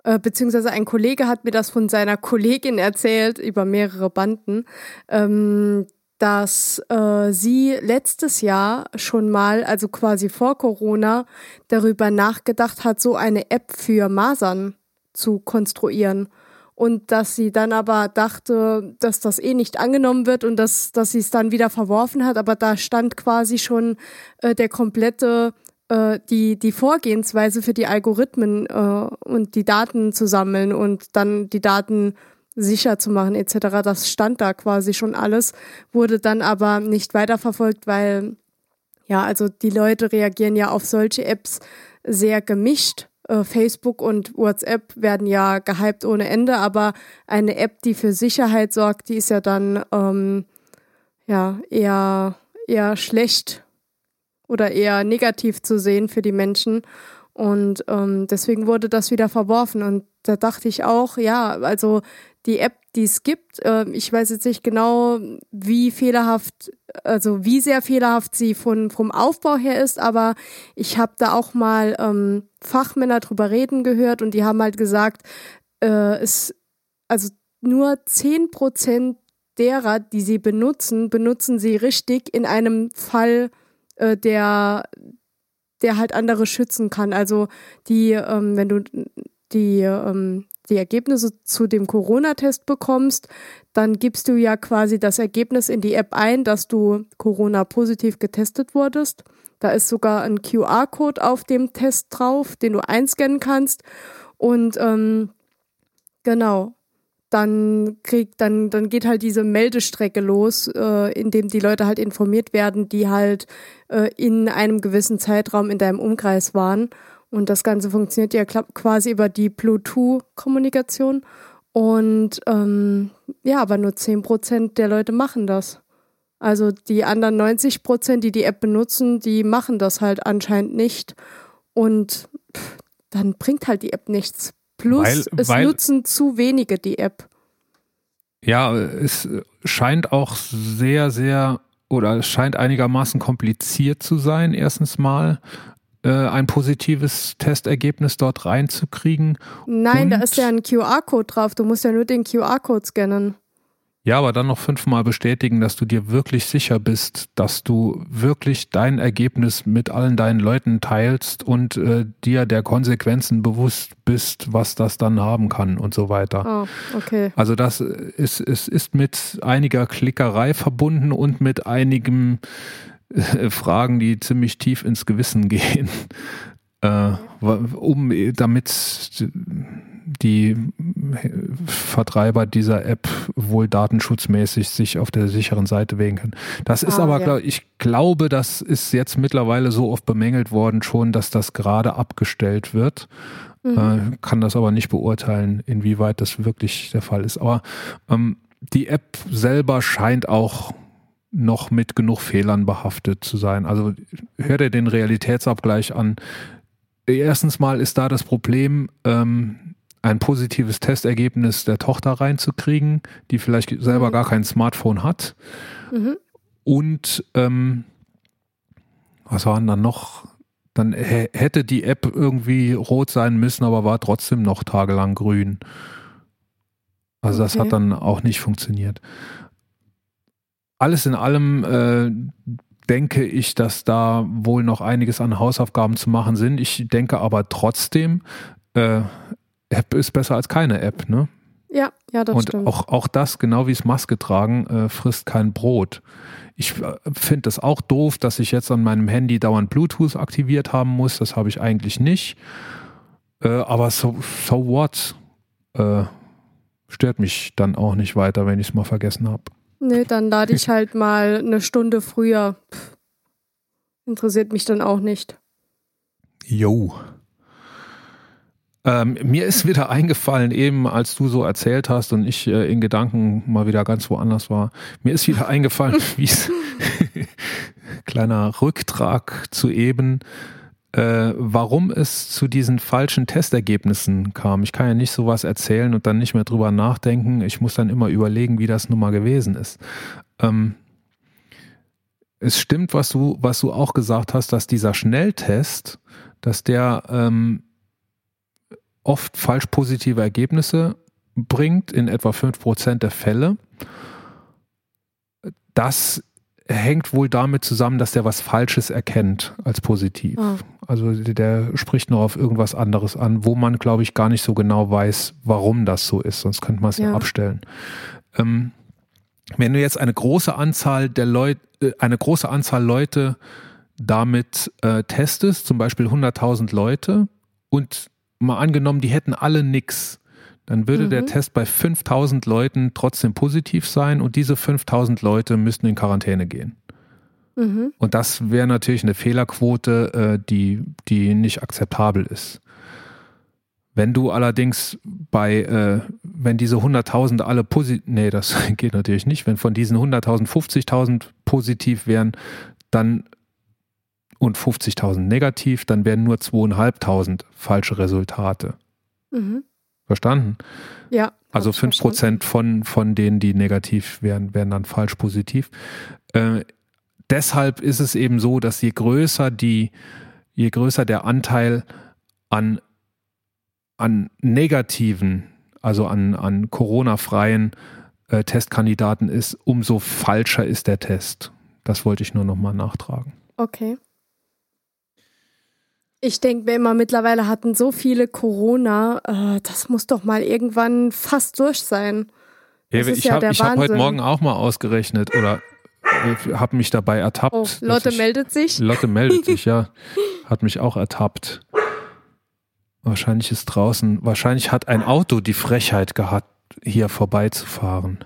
äh, beziehungsweise ein Kollege hat mir das von seiner Kollegin erzählt über mehrere Banden, ähm, dass äh, sie letztes Jahr schon mal, also quasi vor Corona, darüber nachgedacht hat, so eine App für Masern zu konstruieren. Und dass sie dann aber dachte, dass das eh nicht angenommen wird und dass, dass sie es dann wieder verworfen hat. Aber da stand quasi schon äh, der komplette äh, die, die Vorgehensweise für die Algorithmen äh, und die Daten zu sammeln und dann die Daten sicher zu machen etc. Das stand da quasi schon alles, wurde dann aber nicht weiterverfolgt, weil ja, also die Leute reagieren ja auf solche Apps sehr gemischt. Äh, Facebook und WhatsApp werden ja gehypt ohne Ende, aber eine App, die für Sicherheit sorgt, die ist ja dann ähm, ja eher eher schlecht oder eher negativ zu sehen für die Menschen. Und ähm, deswegen wurde das wieder verworfen. Und da dachte ich auch, ja, also die App, die es gibt, äh, ich weiß jetzt nicht genau, wie fehlerhaft, also wie sehr fehlerhaft sie von, vom Aufbau her ist, aber ich habe da auch mal ähm, Fachmänner drüber reden gehört und die haben halt gesagt, äh, es, also nur zehn Prozent derer, die sie benutzen, benutzen sie richtig in einem Fall, äh, der, der halt andere schützen kann. Also die, ähm, wenn du die, ähm, die Ergebnisse zu dem Corona-Test bekommst, dann gibst du ja quasi das Ergebnis in die App ein, dass du Corona-positiv getestet wurdest. Da ist sogar ein QR-Code auf dem Test drauf, den du einscannen kannst. Und ähm, genau, dann kriegt, dann, dann geht halt diese Meldestrecke los, äh, in dem die Leute halt informiert werden, die halt äh, in einem gewissen Zeitraum in deinem Umkreis waren. Und das Ganze funktioniert ja quasi über die Bluetooth-Kommunikation. Und ähm, ja, aber nur 10% der Leute machen das. Also die anderen 90%, die die App benutzen, die machen das halt anscheinend nicht. Und pff, dann bringt halt die App nichts. Plus, weil, es weil, nutzen zu wenige die App. Ja, es scheint auch sehr, sehr oder es scheint einigermaßen kompliziert zu sein, erstens mal äh, ein positives Testergebnis dort reinzukriegen. Nein, Und da ist ja ein QR-Code drauf. Du musst ja nur den QR-Code scannen. Ja, aber dann noch fünfmal bestätigen, dass du dir wirklich sicher bist, dass du wirklich dein Ergebnis mit allen deinen Leuten teilst und äh, dir der Konsequenzen bewusst bist, was das dann haben kann und so weiter. Oh, okay. Also das ist, ist, ist mit einiger Klickerei verbunden und mit einigen äh, Fragen, die ziemlich tief ins Gewissen gehen, äh, um damit die Vertreiber dieser App wohl datenschutzmäßig sich auf der sicheren Seite wägen können. Das ist ah, aber, ja. ich glaube, das ist jetzt mittlerweile so oft bemängelt worden schon, dass das gerade abgestellt wird. Mhm. Äh, kann das aber nicht beurteilen, inwieweit das wirklich der Fall ist. Aber ähm, die App selber scheint auch noch mit genug Fehlern behaftet zu sein. Also hör dir den Realitätsabgleich an. Erstens mal ist da das Problem, ähm, ein positives Testergebnis der Tochter reinzukriegen, die vielleicht selber mhm. gar kein Smartphone hat. Mhm. Und ähm, was waren dann noch? Dann hätte die App irgendwie rot sein müssen, aber war trotzdem noch tagelang grün. Also okay. das hat dann auch nicht funktioniert. Alles in allem äh, denke ich, dass da wohl noch einiges an Hausaufgaben zu machen sind. Ich denke aber trotzdem, äh, App ist besser als keine App, ne? Ja, ja, das und stimmt. Auch, auch das, genau wie es Maske tragen, äh, frisst kein Brot. Ich äh, finde das auch doof, dass ich jetzt an meinem Handy dauernd Bluetooth aktiviert haben muss. Das habe ich eigentlich nicht. Äh, aber so, so what? Äh, stört mich dann auch nicht weiter, wenn ich es mal vergessen habe. Nee, dann lade ich halt mal eine Stunde früher. Pff, interessiert mich dann auch nicht. Jo. Ähm, mir ist wieder [LAUGHS] eingefallen, eben als du so erzählt hast und ich äh, in Gedanken mal wieder ganz woanders war, mir ist wieder [LAUGHS] eingefallen, wie es [LAUGHS] kleiner Rücktrag zu eben, äh, warum es zu diesen falschen Testergebnissen kam. Ich kann ja nicht sowas erzählen und dann nicht mehr drüber nachdenken. Ich muss dann immer überlegen, wie das nun mal gewesen ist. Ähm, es stimmt, was du, was du auch gesagt hast, dass dieser Schnelltest, dass der ähm, oft falsch positive Ergebnisse bringt, in etwa 5% der Fälle. Das hängt wohl damit zusammen, dass der was Falsches erkennt als positiv. Oh. Also der spricht nur auf irgendwas anderes an, wo man, glaube ich, gar nicht so genau weiß, warum das so ist, sonst könnte man es ja. ja, abstellen. Ähm, wenn du jetzt eine große Anzahl der Leute, äh, eine große Anzahl Leute damit äh, testest, zum Beispiel 100.000 Leute, und mal angenommen, die hätten alle nix, dann würde mhm. der Test bei 5000 Leuten trotzdem positiv sein und diese 5000 Leute müssten in Quarantäne gehen. Mhm. Und das wäre natürlich eine Fehlerquote, äh, die, die nicht akzeptabel ist. Wenn du allerdings bei, äh, wenn diese 100.000 alle positiv, nee, das [LAUGHS] geht natürlich nicht, wenn von diesen 100.000 50.000 positiv wären, dann und 50.000 negativ, dann wären nur 2.500 falsche Resultate. Mhm. Verstanden? Ja. Also hab ich 5 Prozent von, von denen, die negativ wären, wären dann falsch positiv. Äh, deshalb ist es eben so, dass je größer die, je größer der Anteil an, an negativen, also an, an Corona-freien äh, Testkandidaten ist, umso falscher ist der Test. Das wollte ich nur nochmal nachtragen. Okay. Ich denke mir immer, mittlerweile hatten so viele Corona, äh, das muss doch mal irgendwann fast durch sein. Ist ich ja habe hab heute. Morgen auch mal ausgerechnet oder habe mich dabei ertappt. Oh, Lotte ich, meldet sich. Lotte meldet sich, ja. [LAUGHS] Hat mich auch ertappt. Wahrscheinlich ist draußen, wahrscheinlich hat ein Auto die Frechheit gehabt, hier vorbeizufahren.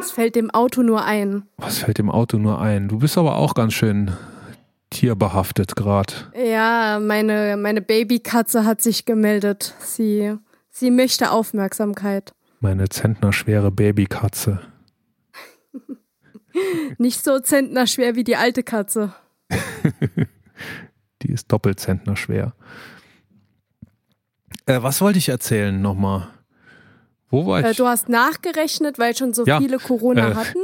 Es fällt dem Auto nur ein. Was fällt dem Auto nur ein? Du bist aber auch ganz schön tierbehaftet gerade. Ja, meine, meine Babykatze hat sich gemeldet. Sie, sie möchte Aufmerksamkeit. Meine zentnerschwere Babykatze. [LAUGHS] Nicht so zentnerschwer wie die alte Katze. [LAUGHS] Die ist doppelt zentnerschwer. Äh, was wollte ich erzählen nochmal? Wo war ich? Äh, du hast nachgerechnet, weil schon so Ja, viele Corona äh, hatten.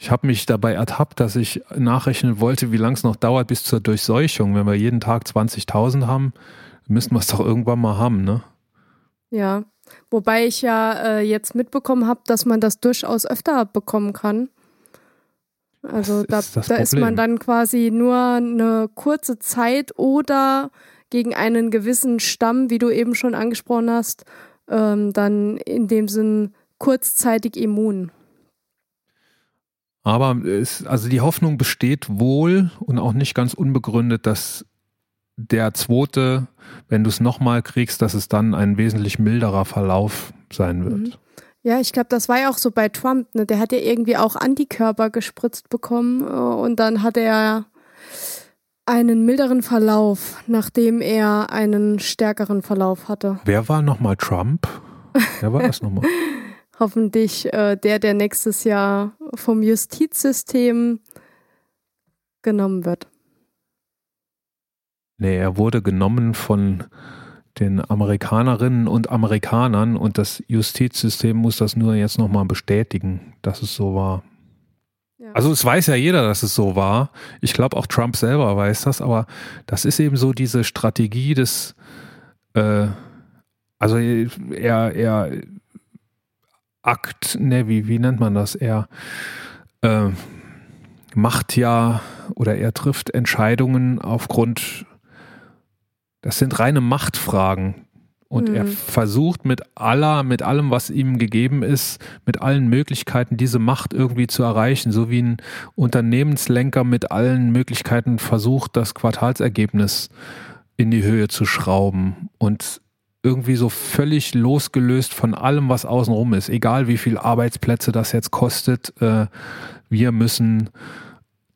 Ich habe mich dabei ertappt, dass ich nachrechnen wollte, wie lange es noch dauert bis zur Durchseuchung. Wenn wir jeden Tag 20.000 haben, müssen wir es doch irgendwann mal haben, ne? Ja. Wobei ich ja äh, jetzt mitbekommen habe, dass man das durchaus öfter bekommen kann. Also da, ist da ist man dann quasi nur eine kurze Zeit oder gegen einen gewissen Stamm, wie du eben schon angesprochen hast, ähm, dann in dem Sinn kurzzeitig immun. Aber es, also die Hoffnung besteht wohl und auch nicht ganz unbegründet, dass der zweite, wenn du es nochmal kriegst, dass es dann ein wesentlich milderer Verlauf sein wird. Mhm. Ja, ich glaube, das war ja auch so bei Trump. Ne? Der hat ja irgendwie auch Antikörper gespritzt bekommen äh, und dann hat er einen milderen Verlauf, nachdem er einen stärkeren Verlauf hatte. Wer war nochmal Trump? Wer war das nochmal? [LAUGHS] Hoffentlich äh, der, der nächstes Jahr vom Justizsystem genommen wird. Nee, er wurde genommen von den Amerikanerinnen und Amerikanern und das Justizsystem muss das nur jetzt nochmal bestätigen, dass es so war. Ja. Also es weiß ja jeder, dass es so war. Ich glaube auch Trump selber weiß das, aber das ist eben so diese Strategie des, äh, also er, er Akt, ne, wie, wie nennt man das? Er äh, macht ja oder er trifft Entscheidungen aufgrund, das sind reine Machtfragen. Und Mhm. er versucht mit aller, mit allem, was ihm gegeben ist, mit allen Möglichkeiten, diese Macht irgendwie zu erreichen, so wie ein Unternehmenslenker mit allen Möglichkeiten versucht, das Quartalsergebnis in die Höhe zu schrauben und irgendwie so völlig losgelöst von allem, was außenrum ist. Egal wie viel Arbeitsplätze das jetzt kostet, äh, wir müssen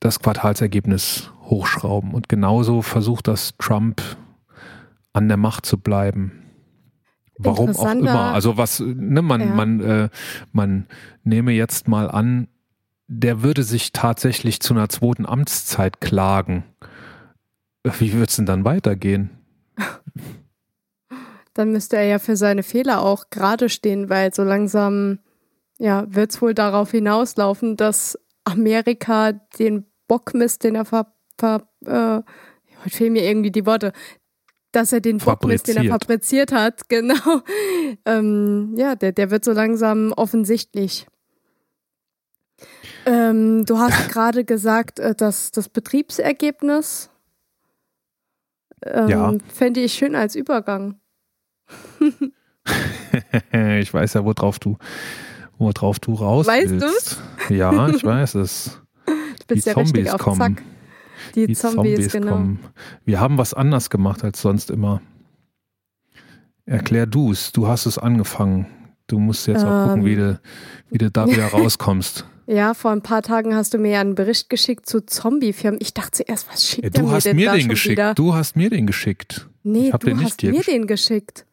das Quartalsergebnis hochschrauben. Und genauso versucht das Trump an der Macht zu bleiben. Warum auch immer. Also was, ne, man, Ja. man, äh, man nehme jetzt mal an, der würde sich tatsächlich zu einer zweiten Amtszeit klagen. Wie wird es denn dann weitergehen? [LAUGHS] Dann müsste er ja für seine Fehler auch gerade stehen, weil so langsam ja, wird es wohl darauf hinauslaufen, dass Amerika den Bockmist, den er ver, ver äh, heute fehlen mir irgendwie die Worte, dass er den Bockmist, den er Fabriziert. hat, [LAUGHS] genau, ähm, ja, der, der wird so langsam offensichtlich. Ähm, du hast [LAUGHS] gerade gesagt, äh, dass das Betriebsergebnis ähm, Ja. fände ich schön als Übergang. [LAUGHS] ich weiß ja, worauf du, worauf du raus Weißt willst. Ja, ich weiß es. Du Die bist ja richtig Zombies auf kommen. Zack. Die, Die Zombies, Zombies genau. kommen. Wir haben was anders gemacht als sonst immer. Erklär du es. Du hast es angefangen. Du musst jetzt auch gucken, Ähm. wie du, wie du da wieder [LAUGHS] rauskommst. Ja, vor ein paar Tagen hast du mir ja einen Bericht geschickt zu Zombiefirmen. Ich dachte zuerst, was schickt Ja, du mir hast denn mir da den schon geschickt. wieder? Du hast mir den geschickt. Nee, Ich hab du den nicht hast dir mir gesch- den geschickt.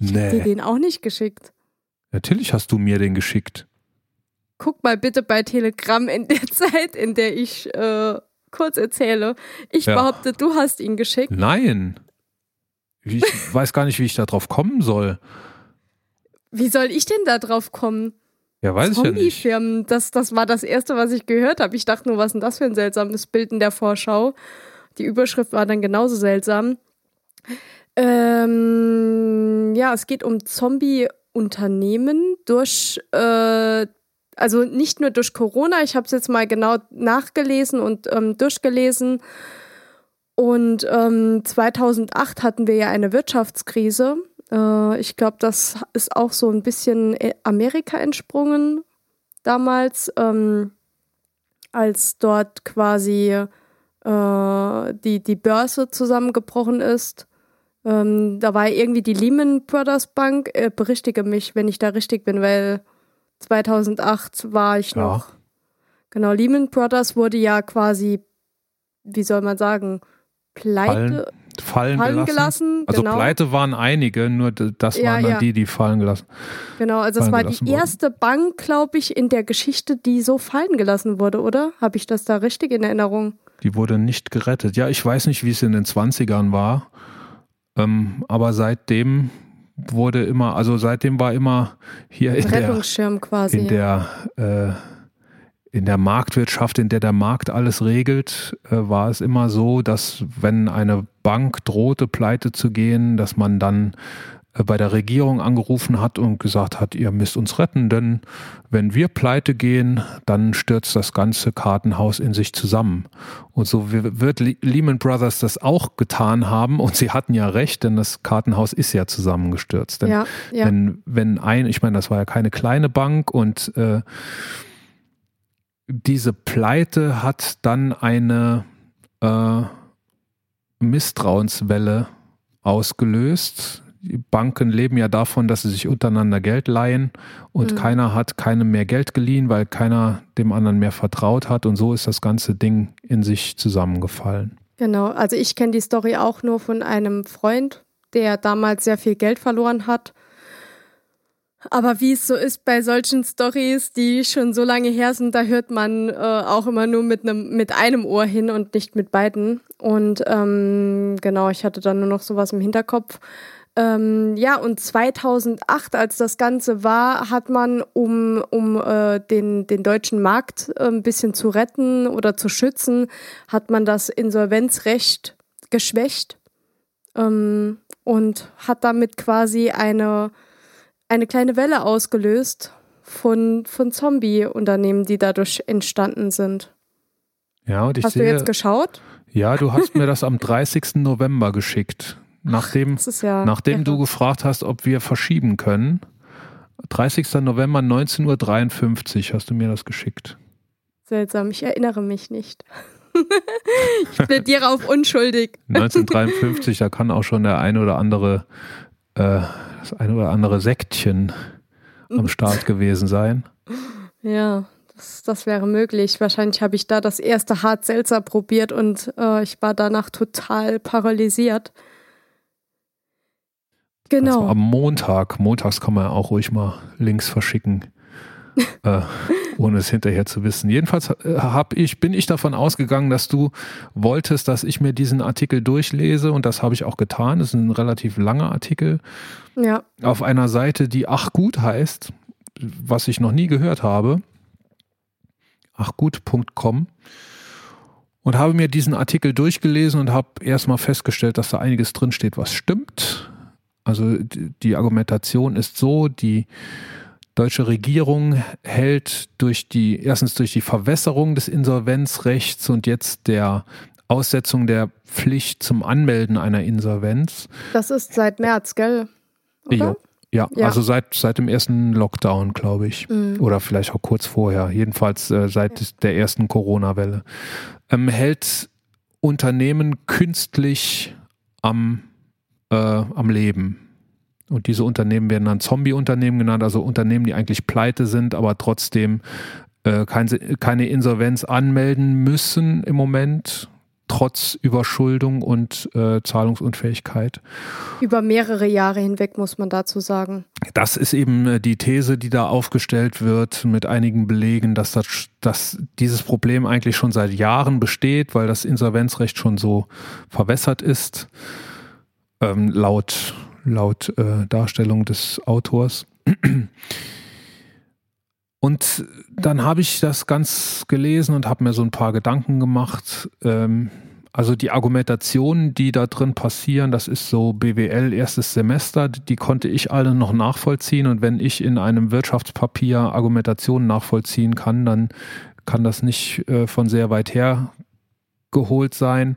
Ich hab dir Nee, den auch nicht geschickt. natürlich hast du mir den geschickt. Guck mal bitte bei Telegram in der [LAUGHS] Zeit, in der ich äh, kurz erzähle. Ich Ja. behaupte, du hast ihn geschickt. Nein. Ich [LAUGHS] weiß gar nicht, wie ich da drauf kommen soll. Wie soll ich denn da drauf kommen? Ja, weiß ich ja nicht. Das, das war das Erste, was ich gehört habe. Ich dachte nur, was ist denn das für ein seltsames Bild in der Vorschau? Die Überschrift war dann genauso seltsam. Ähm, ja, es geht um Zombie-Unternehmen durch, äh, also nicht nur durch Corona, ich habe es jetzt mal genau nachgelesen und ähm, durchgelesen. Und ähm, 2008 hatten wir ja eine Wirtschaftskrise. Äh, ich glaube, das ist auch so ein bisschen äh, Amerika entsprungen damals, ähm, als dort quasi äh, die, die Börse zusammengebrochen ist. Ähm, da war irgendwie die Lehman Brothers Bank, äh, berichtige mich, wenn ich da richtig bin, weil 2008 war ich Ja. noch. Genau, Lehman Brothers wurde ja quasi, wie soll man sagen, pleite, Fallen, fallen gelassen. gelassen. Also genau. pleite waren einige, nur das Ja, waren dann ja. die, die fallen gelassen. Genau, also es fallen war die wurden. erste Bank, glaube ich, in der Geschichte, die so fallen gelassen wurde, oder? Habe ich das da richtig in Erinnerung? Die wurde nicht gerettet. Ja, ich weiß nicht, wie es in den 20ern war. Ähm, aber seitdem wurde immer, also seitdem war immer hier in der, Rettungsschirm quasi. in der, äh, in der Marktwirtschaft, in der der Markt alles regelt, äh, war es immer so, dass wenn eine Bank drohte, pleite zu gehen, dass man dann bei der Regierung angerufen hat und gesagt hat, ihr müsst uns retten, denn wenn wir pleite gehen, dann stürzt das ganze Kartenhaus in sich zusammen. Und so wird Le- Lehman Brothers das auch getan haben und sie hatten ja recht, denn das Kartenhaus ist ja zusammengestürzt. Denn ja, ja. wenn, wenn ein, ich meine, das war ja keine kleine Bank und äh, diese Pleite hat dann eine äh, Misstrauenswelle ausgelöst. Die Banken leben ja davon, dass sie sich untereinander Geld leihen und Mhm. keiner hat keinem mehr Geld geliehen, weil keiner dem anderen mehr vertraut hat und so ist das ganze Ding in sich zusammengefallen. Genau, also ich kenne die Story auch nur von einem Freund, der damals sehr viel Geld verloren hat. Aber wie es so ist bei solchen Stories, die schon so lange her sind, da hört man äh, auch immer nur mit einem mit einem Ohr hin und nicht mit beiden. Und ähm, genau, ich hatte dann nur noch sowas im Hinterkopf. Ähm, ja, und 2008, als das Ganze war, hat man, um, um äh, den, den deutschen Markt äh, ein bisschen zu retten oder zu schützen, hat man das Insolvenzrecht geschwächt ähm, und hat damit quasi eine, eine kleine Welle ausgelöst von, von Zombie-Unternehmen, die dadurch entstanden sind. Ja, und ich Hast sehe, du jetzt geschaut? ja, du hast mir [LAUGHS] das am 30. November geschickt, nachdem ja. Nachdem du gefragt hast, ob wir verschieben können, 30. November 19.53 Uhr hast du mir das geschickt. Seltsam, ich erinnere mich nicht. [LAUGHS] ich plädiere auf unschuldig. [LAUGHS] 1953, da kann auch schon der eine oder andere, äh, das eine oder andere Sektchen am Start gewesen sein. Ja, das, das wäre möglich. Wahrscheinlich habe ich da das erste Hart Seltzer probiert und äh, ich war danach total paralysiert. War Genau. am Montag. Montags kann man ja auch ruhig mal Links verschicken, [LAUGHS] äh, ohne es hinterher zu wissen. Jedenfalls äh, hab ich, bin ich davon ausgegangen, dass du wolltest, dass ich mir diesen Artikel durchlese und das habe ich auch getan. Das ist ein relativ langer Artikel Ja, auf einer Seite, die Ach gut heißt, was ich noch nie gehört habe. Achgut.com und habe mir diesen Artikel durchgelesen und habe erstmal festgestellt, dass da einiges drinsteht, was stimmt. Also die Argumentation ist so, die deutsche Regierung hält durch die, erstens durch die Verwässerung des Insolvenzrechts und jetzt der Aussetzung der Pflicht zum Anmelden einer Insolvenz. das ist seit März, gell? Jo. Ja, Ja. also seit, seit dem ersten Lockdown, glaube ich. Mhm. Oder vielleicht auch kurz vorher. Jedenfalls äh, seit der ersten Corona-Welle. Ähm, hält Unternehmen künstlich am, äh, am Leben. Und diese Unternehmen werden dann Zombie-Unternehmen genannt, also Unternehmen, die eigentlich pleite sind, aber trotzdem äh, kein, keine Insolvenz anmelden müssen im Moment. trotz Überschuldung und äh, Zahlungsunfähigkeit. Über mehrere Jahre hinweg muss man dazu sagen. Das ist eben äh, die These, die da aufgestellt wird mit einigen Belegen, dass, das, dass dieses Problem eigentlich schon seit Jahren besteht, weil das Insolvenzrecht schon so verwässert ist, ähm, laut, laut äh, Darstellung des Autors. Und dann habe ich das ganz gelesen und habe mir so ein paar Gedanken gemacht. Ähm, also die Argumentationen, die da drin passieren, das ist so BWL erstes Semester, die konnte ich alle noch nachvollziehen. Und wenn ich in einem Wirtschaftspapier Argumentationen nachvollziehen kann, dann kann das nicht äh, von sehr weit her geholt sein.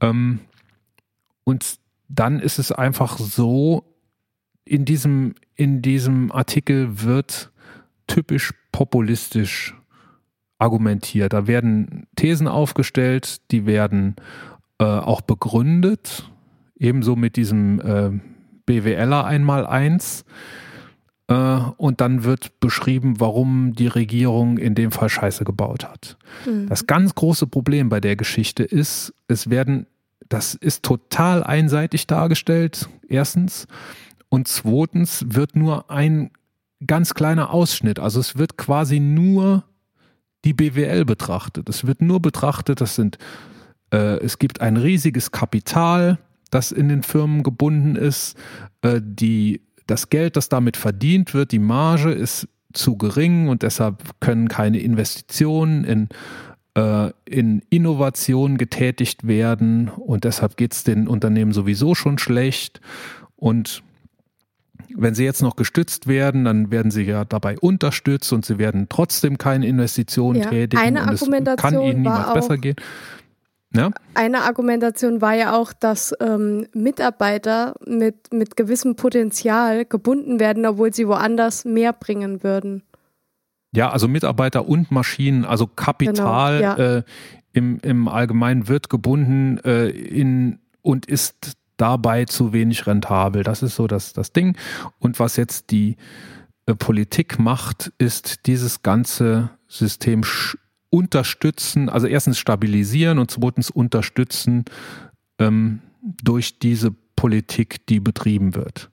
Ähm, und dann ist es einfach so, in diesem, in diesem Artikel wird typisch populistisch argumentiert. Da werden Thesen aufgestellt, die werden äh, auch begründet, ebenso mit diesem äh, BWLer einmal eins. Äh, und dann wird beschrieben, warum die Regierung in dem Fall Scheiße gebaut hat. Mhm. Das ganz große Problem bei der Geschichte ist, es werden, das ist total einseitig dargestellt, erstens. Und zweitens wird nur ein ganz kleiner Ausschnitt. Also es wird quasi nur die BWL betrachtet. Es wird nur betrachtet, das sind, äh, es gibt ein riesiges Kapital, das in den Firmen gebunden ist. Äh, die, das Geld, das damit verdient wird, die Marge ist zu gering und deshalb können keine Investitionen in, in Innovation getätigt werden und deshalb geht es den Unternehmen sowieso schon schlecht. Und wenn sie jetzt noch gestützt werden, dann werden sie ja dabei unterstützt und sie werden trotzdem keine Investitionen ja, tätigen eine Argumentation kann ihnen niemals besser gehen. Ja? Eine Argumentation war ja auch, dass ähm, Mitarbeiter mit, mit gewissem Potenzial gebunden werden, obwohl sie woanders mehr bringen würden. Ja, also Mitarbeiter und Maschinen, also Kapital genau, ja. äh, im, im Allgemeinen wird gebunden äh, in und ist dabei zu wenig rentabel. Das ist so das, das Ding. Und was jetzt die äh, Politik macht, ist dieses ganze System unterstützen, also erstens stabilisieren und zweitens unterstützen ähm, durch diese Politik, die betrieben wird.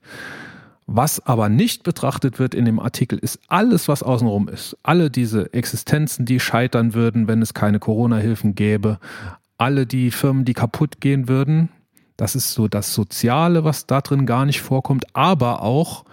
Was aber nicht betrachtet wird in dem Artikel, ist alles, was außenrum ist. Alle diese Existenzen, die scheitern würden, wenn es keine Corona-Hilfen gäbe. Alle die Firmen, die kaputt gehen würden, das ist so das Soziale, was da drin gar nicht vorkommt, aber auch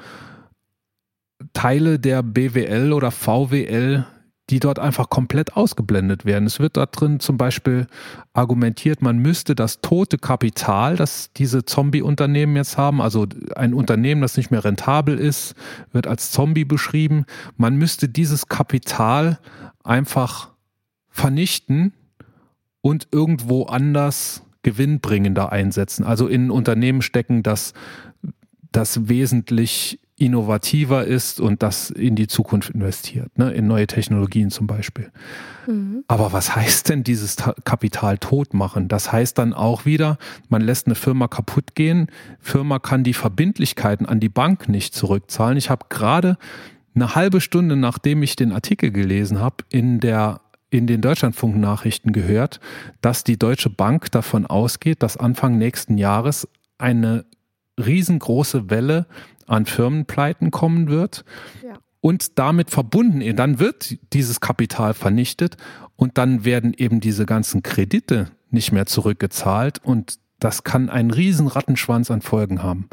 Teile der BWL oder VWL, die dort einfach komplett ausgeblendet werden. Es wird da drin zum Beispiel argumentiert, man müsste das tote Kapital, das diese Zombie-Unternehmen jetzt haben, also ein Unternehmen, das nicht mehr rentabel ist, wird als Zombie beschrieben. Man müsste dieses Kapital einfach vernichten und irgendwo anders gewinnbringender einsetzen. Also in ein Unternehmen stecken, das, das wesentlich innovativer ist und das in die Zukunft investiert, ne? in neue Technologien zum Beispiel. Mhm. Aber was heißt denn dieses Kapital tot machen? Das heißt dann auch wieder, man lässt eine Firma kaputt gehen, Firma kann die Verbindlichkeiten an die Bank nicht zurückzahlen. Ich habe gerade eine halbe Stunde, nachdem ich den Artikel gelesen habe, in der in den Deutschlandfunk-Nachrichten gehört, dass die Deutsche Bank davon ausgeht, dass Anfang nächsten Jahres eine riesengroße Welle an Firmenpleiten kommen wird. Ja. Und damit verbunden, dann wird dieses Kapital vernichtet und dann werden eben diese ganzen Kredite nicht mehr zurückgezahlt und das kann einen riesen Rattenschwanz an Folgen haben.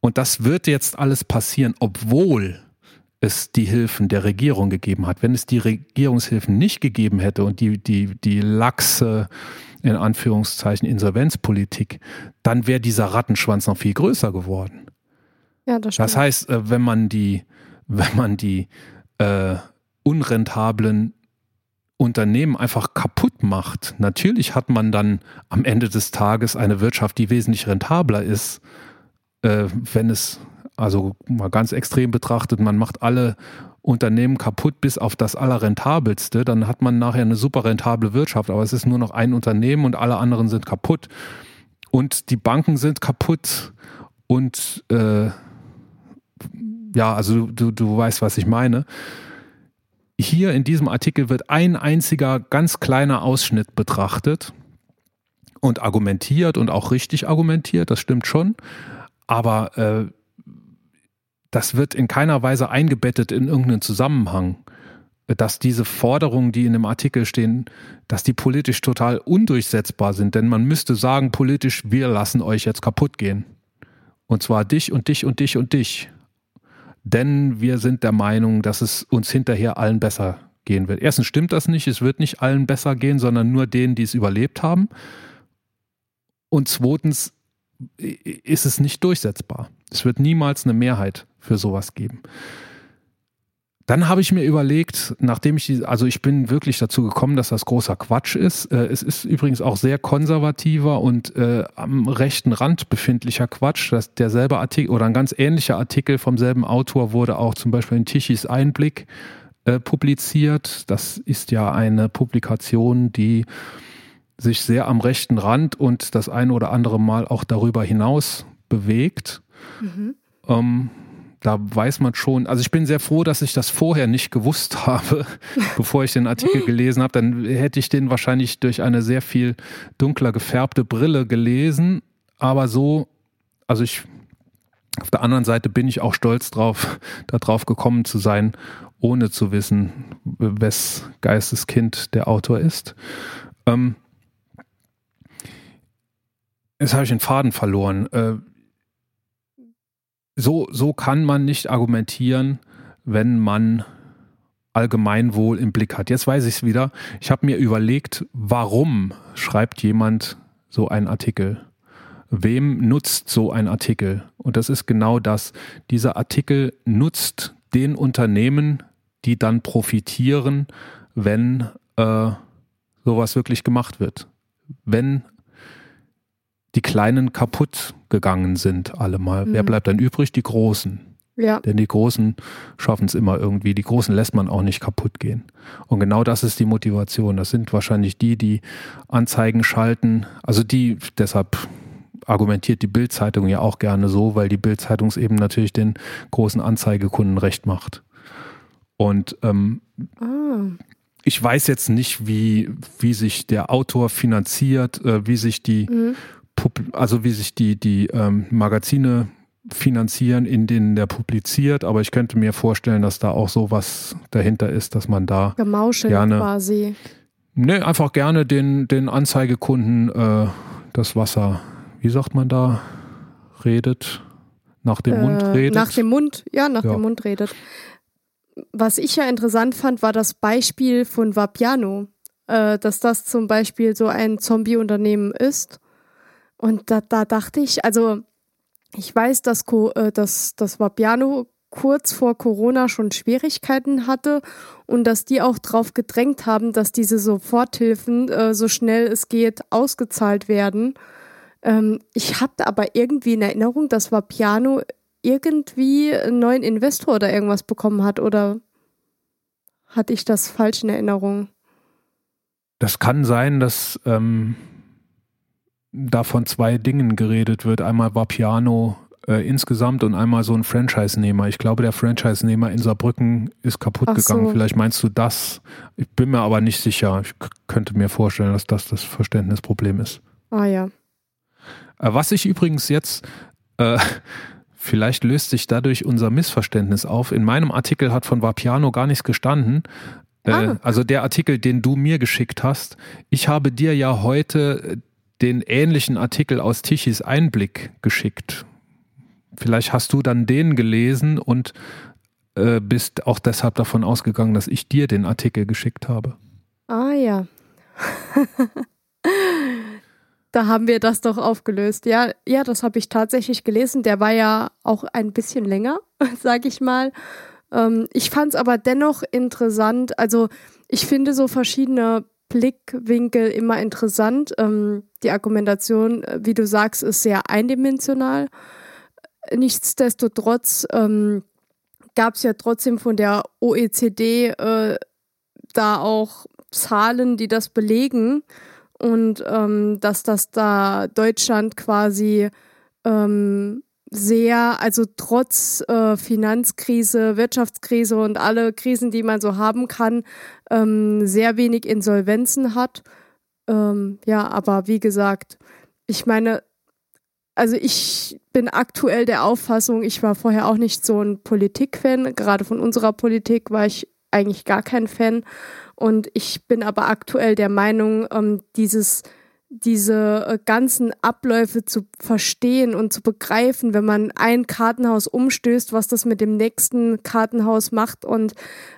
Und das wird jetzt alles passieren, obwohl es die Hilfen der Regierung gegeben hat. Wenn es die Regierungshilfen nicht gegeben hätte und die, die, die laxe, in Anführungszeichen, Insolvenzpolitik, dann wäre dieser Rattenschwanz noch viel größer geworden. Ja, das, das heißt, äh, wenn man die, wenn man die äh, unrentablen Unternehmen einfach kaputt macht, natürlich hat man dann am Ende des Tages eine Wirtschaft, die wesentlich rentabler ist, äh, wenn es also mal ganz extrem betrachtet, man macht alle Unternehmen kaputt bis auf das allerrentabelste, dann hat man nachher eine super rentable Wirtschaft, aber es ist nur noch ein Unternehmen und alle anderen sind kaputt. Und die Banken sind kaputt. Und äh, ja, also du, du weißt, was ich meine. Hier in diesem Artikel wird ein einziger ganz kleiner Ausschnitt betrachtet und argumentiert und auch richtig argumentiert, das stimmt schon. Aber äh, das wird in keiner Weise eingebettet in irgendeinen Zusammenhang, dass diese Forderungen, die in dem Artikel stehen, dass die politisch total undurchsetzbar sind. Denn man müsste sagen, politisch, wir lassen euch jetzt kaputt gehen. Und zwar dich und dich und dich und dich. Denn wir sind der Meinung, dass es uns hinterher allen besser gehen wird. Erstens stimmt das nicht, es wird nicht allen besser gehen, sondern nur denen, die es überlebt haben. Und zweitens ist es nicht durchsetzbar. Es wird niemals eine Mehrheit für sowas geben. Dann habe ich mir überlegt, nachdem ich, also ich bin wirklich dazu gekommen, dass das großer Quatsch ist. Äh, es ist übrigens auch sehr konservativer und äh, am rechten Rand befindlicher Quatsch. Dass derselbe Artikel oder ein ganz ähnlicher Artikel vom selben Autor wurde auch zum Beispiel in Tichys Einblick äh, publiziert. Das ist ja eine Publikation, die sich sehr am rechten Rand und das eine oder andere Mal auch darüber hinaus bewegt. Mhm. Ähm, da weiß man schon, also ich bin sehr froh, dass ich das vorher nicht gewusst [LAUGHS] habe, bevor ich den Artikel [LAUGHS] gelesen habe. Dann hätte ich den wahrscheinlich durch eine sehr viel dunkler gefärbte Brille gelesen. Aber so, also ich, auf der anderen Seite bin ich auch stolz drauf, [LAUGHS] darauf gekommen zu sein, ohne zu wissen, wes Geisteskind der Autor ist. Ähm, jetzt habe ich den Faden verloren. Äh, so, so kann man nicht argumentieren, wenn man Allgemeinwohl im Blick hat. Jetzt weiß ich es wieder. Ich habe mir überlegt, warum schreibt jemand so einen Artikel? Wem nutzt so ein Artikel? Und das ist genau das. Dieser Artikel nutzt den Unternehmen, die dann profitieren, wenn äh, sowas wirklich gemacht wird. Wenn die Kleinen kaputt gegangen sind, alle mal. Mhm. Wer bleibt dann übrig? Die Großen. Ja. Denn die Großen schaffen es immer irgendwie. Die Großen lässt man auch nicht kaputt gehen. Und genau das ist die Motivation. Das sind wahrscheinlich die, die Anzeigen schalten. Also die, deshalb argumentiert die Bildzeitung ja auch gerne so, weil die Bildzeitung eben natürlich den großen Anzeigekunden recht macht. Und ähm, ah. ich weiß jetzt nicht, wie, wie sich der Autor finanziert, äh, wie sich die mhm also wie sich die, die ähm, Magazine finanzieren, in denen der publiziert, aber ich könnte mir vorstellen, dass da auch sowas dahinter ist, dass man da Gemauschelt gerne, quasi. Ne, einfach gerne den, den Anzeigekunden äh, das Wasser, wie sagt man da, redet, nach dem äh, Mund redet. Nach dem Mund, ja, nach ja. dem Mund redet. Was ich ja interessant fand, war das Beispiel von Vapiano, äh, dass das zum Beispiel so ein Zombie-Unternehmen ist und da, da dachte ich, also ich weiß, dass, äh, dass, dass Vapiano kurz vor Corona schon Schwierigkeiten hatte und dass die auch darauf gedrängt haben, dass diese Soforthilfen äh, so schnell es geht ausgezahlt werden. Ähm, ich habe aber irgendwie in Erinnerung, dass Vapiano irgendwie einen neuen Investor oder irgendwas bekommen hat oder hatte ich das falsch in Erinnerung? Das kann sein, dass ähm, da von zwei Dingen geredet wird. Einmal war Piano äh, insgesamt und einmal so ein Franchise-Nehmer. Ich glaube, der Franchise-Nehmer in Saarbrücken ist kaputt Ach gegangen. So. Vielleicht meinst du das. Ich bin mir aber nicht sicher. Ich könnte mir vorstellen, dass das das Verständnisproblem ist. Ah ja. Äh, was ich übrigens jetzt, äh, [LAUGHS] vielleicht löst sich dadurch unser Missverständnis auf. In meinem Artikel hat von Vapiano gar nichts gestanden. Äh, ah. Also der Artikel, den du mir geschickt hast. Ich habe dir ja heute den ähnlichen Artikel aus Tichys Einblick geschickt. Vielleicht hast du dann den gelesen und äh, bist auch deshalb davon ausgegangen, dass ich dir den Artikel geschickt habe. Ah ja. [LAUGHS] da haben wir das doch aufgelöst. Ja, ja, das habe ich tatsächlich gelesen. Der war ja auch ein bisschen länger, [LAUGHS] sag ich mal. Ähm, ich fand es aber dennoch interessant. Also ich finde so verschiedene Blickwinkel immer interessant. Ähm, die Argumentation, äh, wie du sagst, ist sehr eindimensional. Nichtsdestotrotz ähm, gab es ja trotzdem von der OECD äh, da auch Zahlen, die das belegen und ähm, dass das da Deutschland quasi ähm, sehr, also trotz äh, Finanzkrise, Wirtschaftskrise und alle Krisen, die man so haben kann, ähm, sehr wenig Insolvenzen hat. Ähm, ja, aber wie gesagt, ich meine, also ich bin aktuell der Auffassung, ich war vorher auch nicht so ein Politikfan, gerade von unserer Politik war ich eigentlich gar kein Fan. Und ich bin aber aktuell der Meinung, ähm, dieses, diese äh, ganzen Abläufe zu verstehen und zu begreifen, wenn man ein Kartenhaus umstößt, was das mit dem nächsten Kartenhaus macht und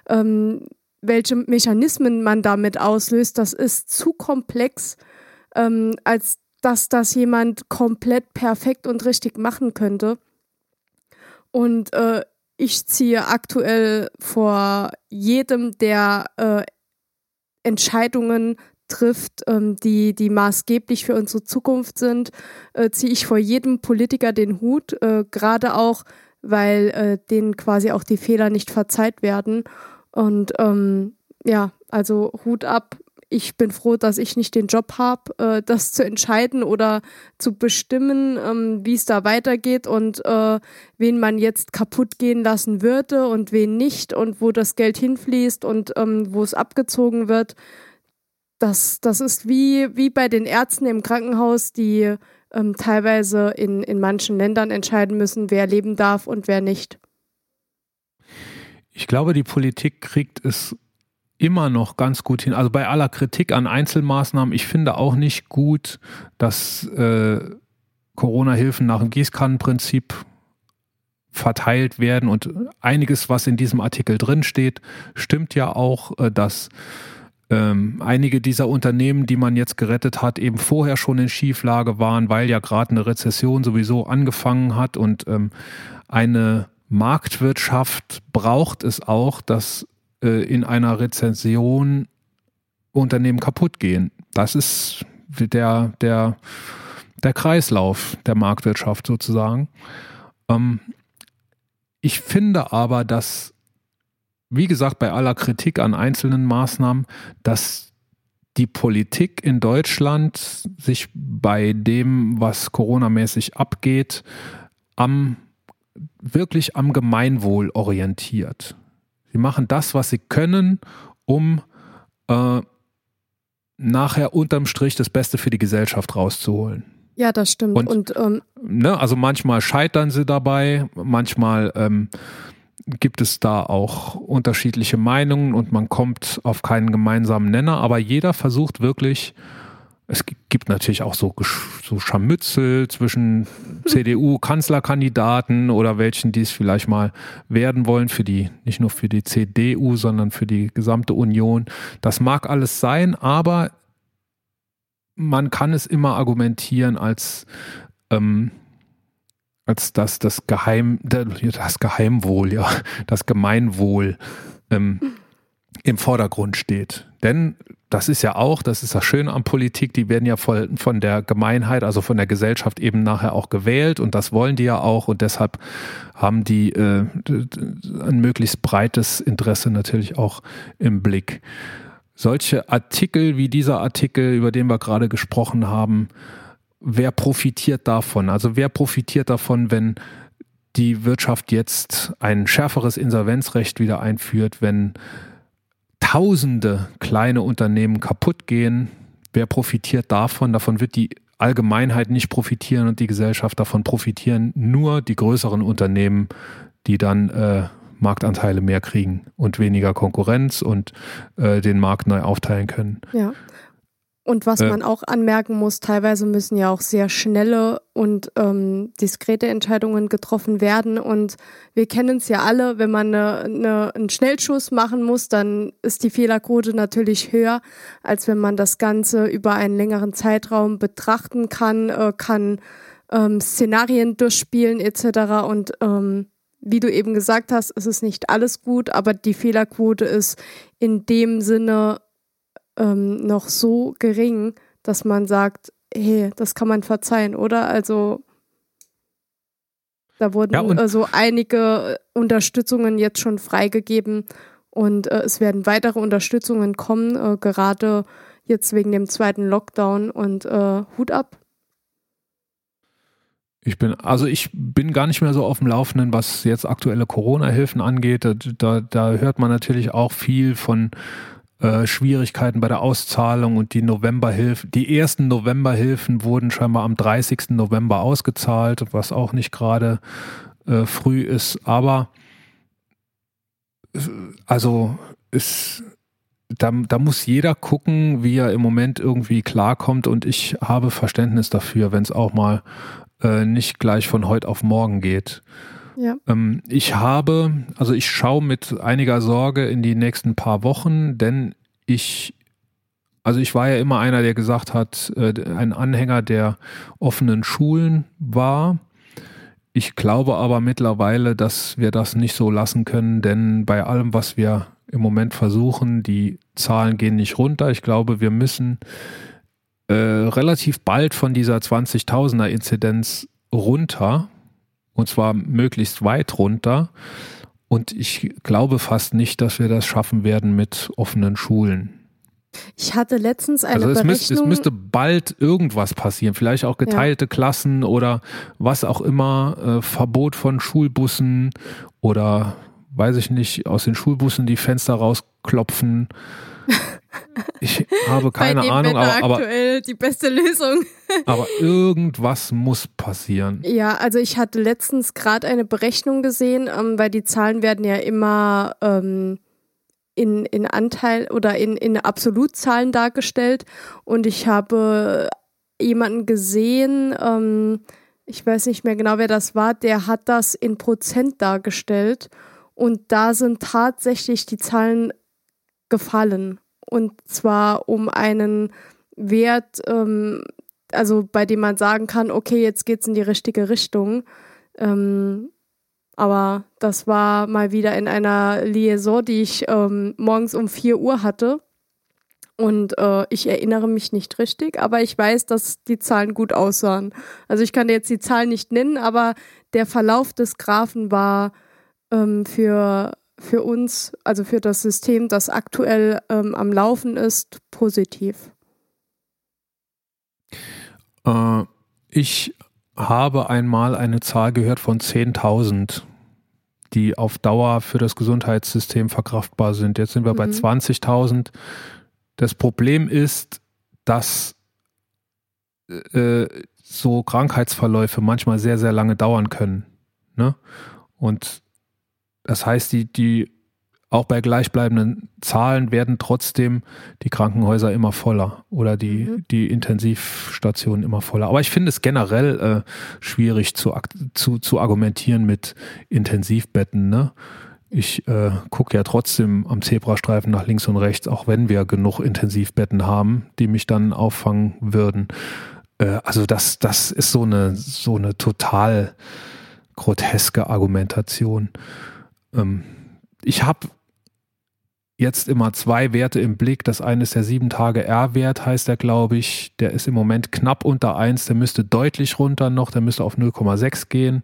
ähm, welche Mechanismen man damit auslöst, das ist zu komplex, ähm, als dass das jemand komplett perfekt und richtig machen könnte. Und äh, ich ziehe aktuell vor jedem, der äh, Entscheidungen trifft, ähm, die, die maßgeblich für unsere Zukunft sind, äh, ziehe ich vor jedem Politiker den Hut, äh, gerade auch, weil äh, denen quasi auch die Fehler nicht verzeiht werden. Und ähm, ja, also Hut ab. Ich bin froh, dass ich nicht den Job habe, äh, das zu entscheiden oder zu bestimmen, ähm, wie es da weitergeht und äh, wen man jetzt kaputt gehen lassen würde und wen nicht und wo das Geld hinfließt und ähm, wo es abgezogen wird das, das ist wie, wie bei den Ärzten im Krankenhaus, die ähm, teilweise in, in manchen Ländern entscheiden müssen, wer leben darf und wer nicht. Ich glaube, die Politik kriegt es immer noch ganz gut hin. Also bei aller Kritik an Einzelmaßnahmen, ich finde auch nicht gut, dass äh, Corona-Hilfen nach dem Gießkannenprinzip verteilt werden und einiges, was in diesem Artikel drin steht, stimmt ja auch, äh, dass ähm, einige dieser Unternehmen, die man jetzt gerettet hat, eben vorher schon in Schieflage waren, weil ja gerade eine Rezession sowieso angefangen hat und ähm, eine Marktwirtschaft braucht es auch, dass äh, in einer Rezession Unternehmen kaputt gehen. Das ist der, der, der Kreislauf der Marktwirtschaft sozusagen. Ähm, ich finde aber, dass wie gesagt, bei aller Kritik an einzelnen Maßnahmen, dass die Politik in Deutschland sich bei dem, was coronamäßig abgeht, am wirklich am Gemeinwohl orientiert. Sie machen das, was sie können, um äh, nachher unterm Strich das Beste für die Gesellschaft rauszuholen. Ja, das stimmt. Und, Und ähm, ne, also manchmal scheitern sie dabei, manchmal ähm, gibt es da auch unterschiedliche Meinungen und man kommt auf keinen gemeinsamen Nenner, aber jeder versucht wirklich, es gibt natürlich auch so, so Scharmützel zwischen [LAUGHS] CDU-Kanzlerkandidaten oder welchen, die es vielleicht mal werden wollen für die, nicht nur für die CDU, sondern für die gesamte Union. Das mag alles sein, aber man kann es immer argumentieren als ähm, als dass das Geheim, das Geheimwohl, ja, das Gemeinwohl ähm, im Vordergrund steht. Denn das ist ja auch, das ist das Schöne an Politik, die werden ja von, von der Gemeinheit, also von der Gesellschaft eben nachher auch gewählt und das wollen die ja auch und deshalb haben die äh, ein möglichst breites Interesse natürlich auch im Blick. Solche Artikel wie dieser Artikel, über den wir gerade gesprochen haben, wer profitiert davon? Also wer profitiert davon, wenn die Wirtschaft jetzt ein schärferes Insolvenzrecht wieder einführt, wenn tausende kleine Unternehmen kaputt gehen? Wer profitiert davon? Davon wird die Allgemeinheit nicht profitieren und die Gesellschaft davon profitieren nur die größeren Unternehmen, die dann äh, Marktanteile mehr kriegen und weniger Konkurrenz und äh, den Markt neu aufteilen können. Ja. Und was man auch anmerken muss, teilweise müssen ja auch sehr schnelle und ähm, diskrete Entscheidungen getroffen werden. Und wir kennen es ja alle, wenn man eine, eine, einen Schnellschuss machen muss, dann ist die Fehlerquote natürlich höher, als wenn man das Ganze über einen längeren Zeitraum betrachten kann, äh, kann ähm, Szenarien durchspielen etc. Und ähm, wie du eben gesagt hast, es ist nicht alles gut, aber die Fehlerquote ist in dem Sinne ähm, noch so gering, dass man sagt, hey, das kann man verzeihen, oder? Also da wurden ja, also einige Unterstützungen jetzt schon freigegeben und äh, es werden weitere Unterstützungen kommen, äh, gerade jetzt wegen dem zweiten Lockdown und äh, Hut ab. Ich bin, also ich bin gar nicht mehr so auf dem Laufenden, was jetzt aktuelle Corona-Hilfen angeht. Da, da, da hört man natürlich auch viel von äh, Schwierigkeiten bei der Auszahlung und die Novemberhilfen, die ersten Novemberhilfen wurden scheinbar am 30. November ausgezahlt, was auch nicht gerade äh, früh ist. Aber äh, also ist da, da muss jeder gucken, wie er im Moment irgendwie klarkommt und ich habe Verständnis dafür, wenn es auch mal äh, nicht gleich von heute auf morgen geht. Ja. Ähm, ich habe, also ich schaue mit einiger Sorge in die nächsten paar Wochen, denn ich, also ich war ja immer einer, der gesagt hat, äh, ein Anhänger der offenen Schulen war. Ich glaube aber mittlerweile, dass wir das nicht so lassen können, denn bei allem, was wir im Moment versuchen. Die Zahlen gehen nicht runter. Ich glaube, wir müssen äh, relativ bald von dieser 20.000er Inzidenz runter und zwar möglichst weit runter. Und ich glaube fast nicht, dass wir das schaffen werden mit offenen Schulen. Ich hatte letztens eine also es Berechnung. Müsste, es müsste bald irgendwas passieren, vielleicht auch geteilte ja. Klassen oder was auch immer, äh, Verbot von Schulbussen oder weiß ich nicht, aus den Schulbussen die Fenster rausklopfen. [LAUGHS] Ich habe keine Bei Ahnung, aber, aber aktuell die beste Lösung. [LAUGHS] aber irgendwas muss passieren. Ja, also ich hatte letztens gerade eine Berechnung gesehen, ähm, weil die Zahlen werden ja immer ähm, in, in Anteil oder in, in Absolutzahlen dargestellt. Und ich habe jemanden gesehen, ähm, ich weiß nicht mehr genau, wer das war, der hat das in Prozent dargestellt. Und da sind tatsächlich die Zahlen gefallen. Und zwar um einen Wert, ähm, also bei dem man sagen kann, okay, jetzt geht es in die richtige Richtung. Ähm, aber das war mal wieder in einer Liaison, die ich ähm, morgens um 4 Uhr hatte. Und äh, ich erinnere mich nicht richtig, aber ich weiß, dass die Zahlen gut aussahen. Also ich kann jetzt die Zahlen nicht nennen, aber der Verlauf des Graphen war ähm, für, für uns, also für das System, das aktuell ähm, am Laufen ist, positiv? Äh, ich habe einmal eine Zahl gehört von 10.000, die auf Dauer für das Gesundheitssystem verkraftbar sind. Jetzt sind wir mhm. bei 20.000. Das Problem ist, dass äh, so Krankheitsverläufe manchmal sehr, sehr lange dauern können. Ne? Und das heißt, die, die auch bei gleichbleibenden Zahlen werden trotzdem die Krankenhäuser immer voller oder die, mhm. die Intensivstationen immer voller. Aber ich finde es generell äh, schwierig zu, zu, zu argumentieren mit Intensivbetten. Ne? Ich äh, gucke ja trotzdem am Zebrastreifen nach links und rechts, auch wenn wir genug Intensivbetten haben, die mich dann auffangen würden. Äh, also das, das ist so eine, so eine total groteske Argumentation. Ähm, ich habe jetzt immer zwei Werte im Blick. Das eine ist der 7 Tage R-Wert, heißt der, glaube ich. Der ist im Moment knapp unter 1. Der müsste deutlich runter noch. Der müsste auf 0,6 gehen,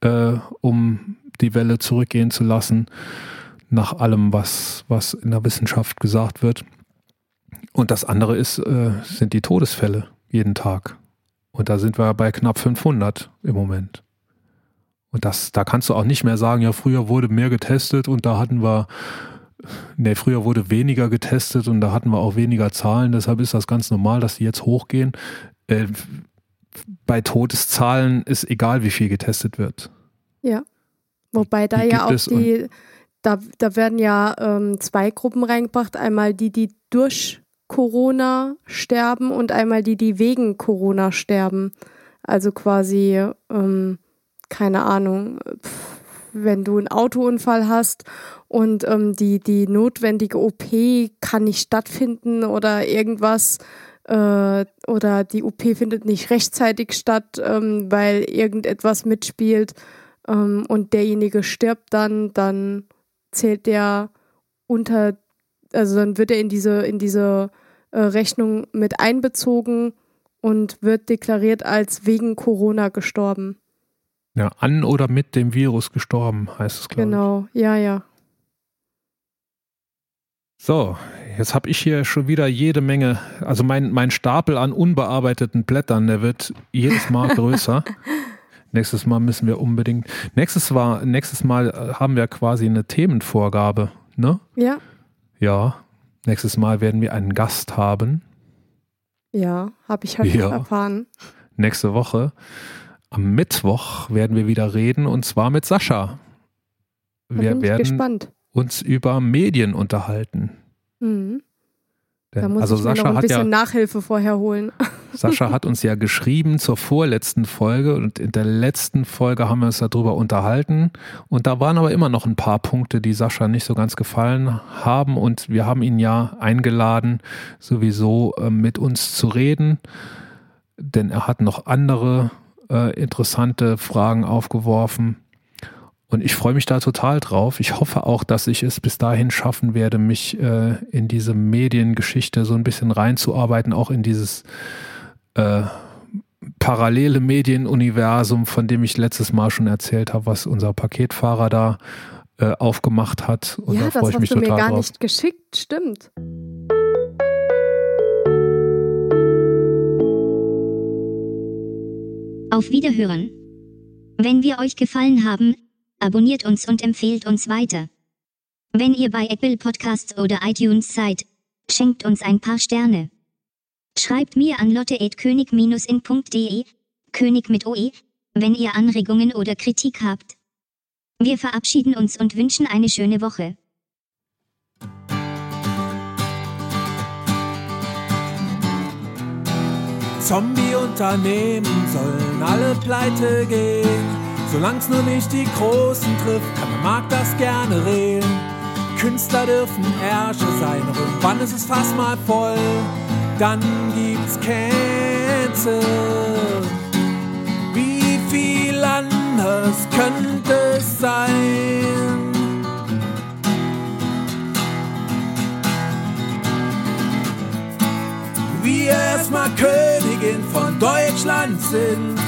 äh, um die Welle zurückgehen zu lassen. Nach allem, was, was in der Wissenschaft gesagt wird. Und das andere ist, äh, sind die Todesfälle jeden Tag. Und da sind wir bei knapp 500 im Moment. Und das, da kannst du auch nicht mehr sagen, ja, früher wurde mehr getestet und da hatten wir, ne, früher wurde weniger getestet und da hatten wir auch weniger Zahlen, deshalb ist das ganz normal, dass die jetzt hochgehen. Äh, bei Todeszahlen ist egal, wie viel getestet wird. Ja. Wobei da die ja auch die, da, da werden ja ähm, zwei Gruppen reingebracht. Einmal die, die durch Corona sterben und einmal die, die wegen Corona sterben. Also quasi ähm, keine Ahnung, wenn du einen Autounfall hast und ähm, die, die notwendige OP kann nicht stattfinden oder irgendwas äh, oder die OP findet nicht rechtzeitig statt, ähm, weil irgendetwas mitspielt ähm, und derjenige stirbt dann, dann zählt der unter, also dann wird er in diese, in diese äh, Rechnung mit einbezogen und wird deklariert als wegen Corona gestorben. Ja, an oder mit dem Virus gestorben, heißt es, glaube genau. ich. Genau, ja, ja. So, jetzt habe ich hier schon wieder jede Menge, also mein, mein Stapel an unbearbeiteten Blättern, der wird jedes Mal [LAUGHS] größer. nächstes Mal müssen wir unbedingt. Nächstes, war, nächstes Mal äh, haben wir quasi eine Themenvorgabe, ne? Ja. Ja. Nächstes Mal werden wir einen Gast haben. Ja, habe ich heute ja. erfahren. Nächste Woche. Am Mittwoch werden wir wieder reden und zwar mit Sascha. Wir werden gespannt. uns über Medien unterhalten. Mhm. Da muss also ich Sascha mir noch ein bisschen ja, Nachhilfe vorher holen. [LAUGHS] Sascha hat uns ja geschrieben zur vorletzten Folge und in der letzten Folge haben wir uns darüber unterhalten und da waren aber immer noch ein paar Punkte, die Sascha nicht so ganz gefallen haben und wir haben ihn ja eingeladen, sowieso äh, mit uns zu reden, denn er hat noch andere äh, interessante Fragen aufgeworfen. Und ich freue mich da total drauf. Ich hoffe auch, dass ich es bis dahin schaffen werde, mich äh, in diese Mediengeschichte so ein bisschen reinzuarbeiten, auch in dieses äh, parallele Medienuniversum, von dem ich letztes Mal schon erzählt habe, was unser Paketfahrer da äh, aufgemacht hat. Und ja, da freue ich mich total drauf. Das hast du mir gar nicht geschickt, stimmt. Auf Wiederhören. Wenn wir euch gefallen haben, abonniert uns und empfehlt uns weiter. Wenn ihr bei Apple Podcasts oder iTunes seid, schenkt uns ein paar Sterne. Schreibt mir an lotte.könig-in.de, König mit OE, wenn ihr Anregungen oder Kritik habt. Wir verabschieden uns und wünschen eine schöne Woche. Zombie-Unternehmen sollen alle pleite gehen. Solang's nur nicht die Großen trifft, kann der Markt das gerne regeln. Künstler dürfen Herrscher sein, und irgendwann ist es fast mal voll. Dann gibt's Cancel. Wie viel anders könnte es sein? Wir erstmal Königin von Deutschland sind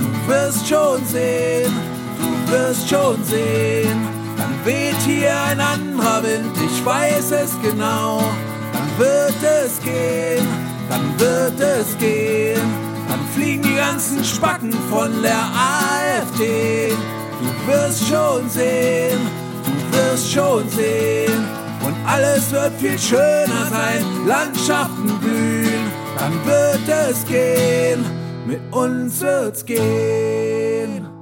Du wirst schon sehen, du wirst schon sehen. Dann weht hier ein anderer Wind, ich weiß es genau. Dann wird es gehen, dann wird es gehen. Dann fliegen die ganzen Spacken von der AfD. Du wirst schon sehen, du wirst schon sehen. Und alles wird viel schöner sein, Landschaften blühen, dann wird es gehen, mit uns wird's gehen.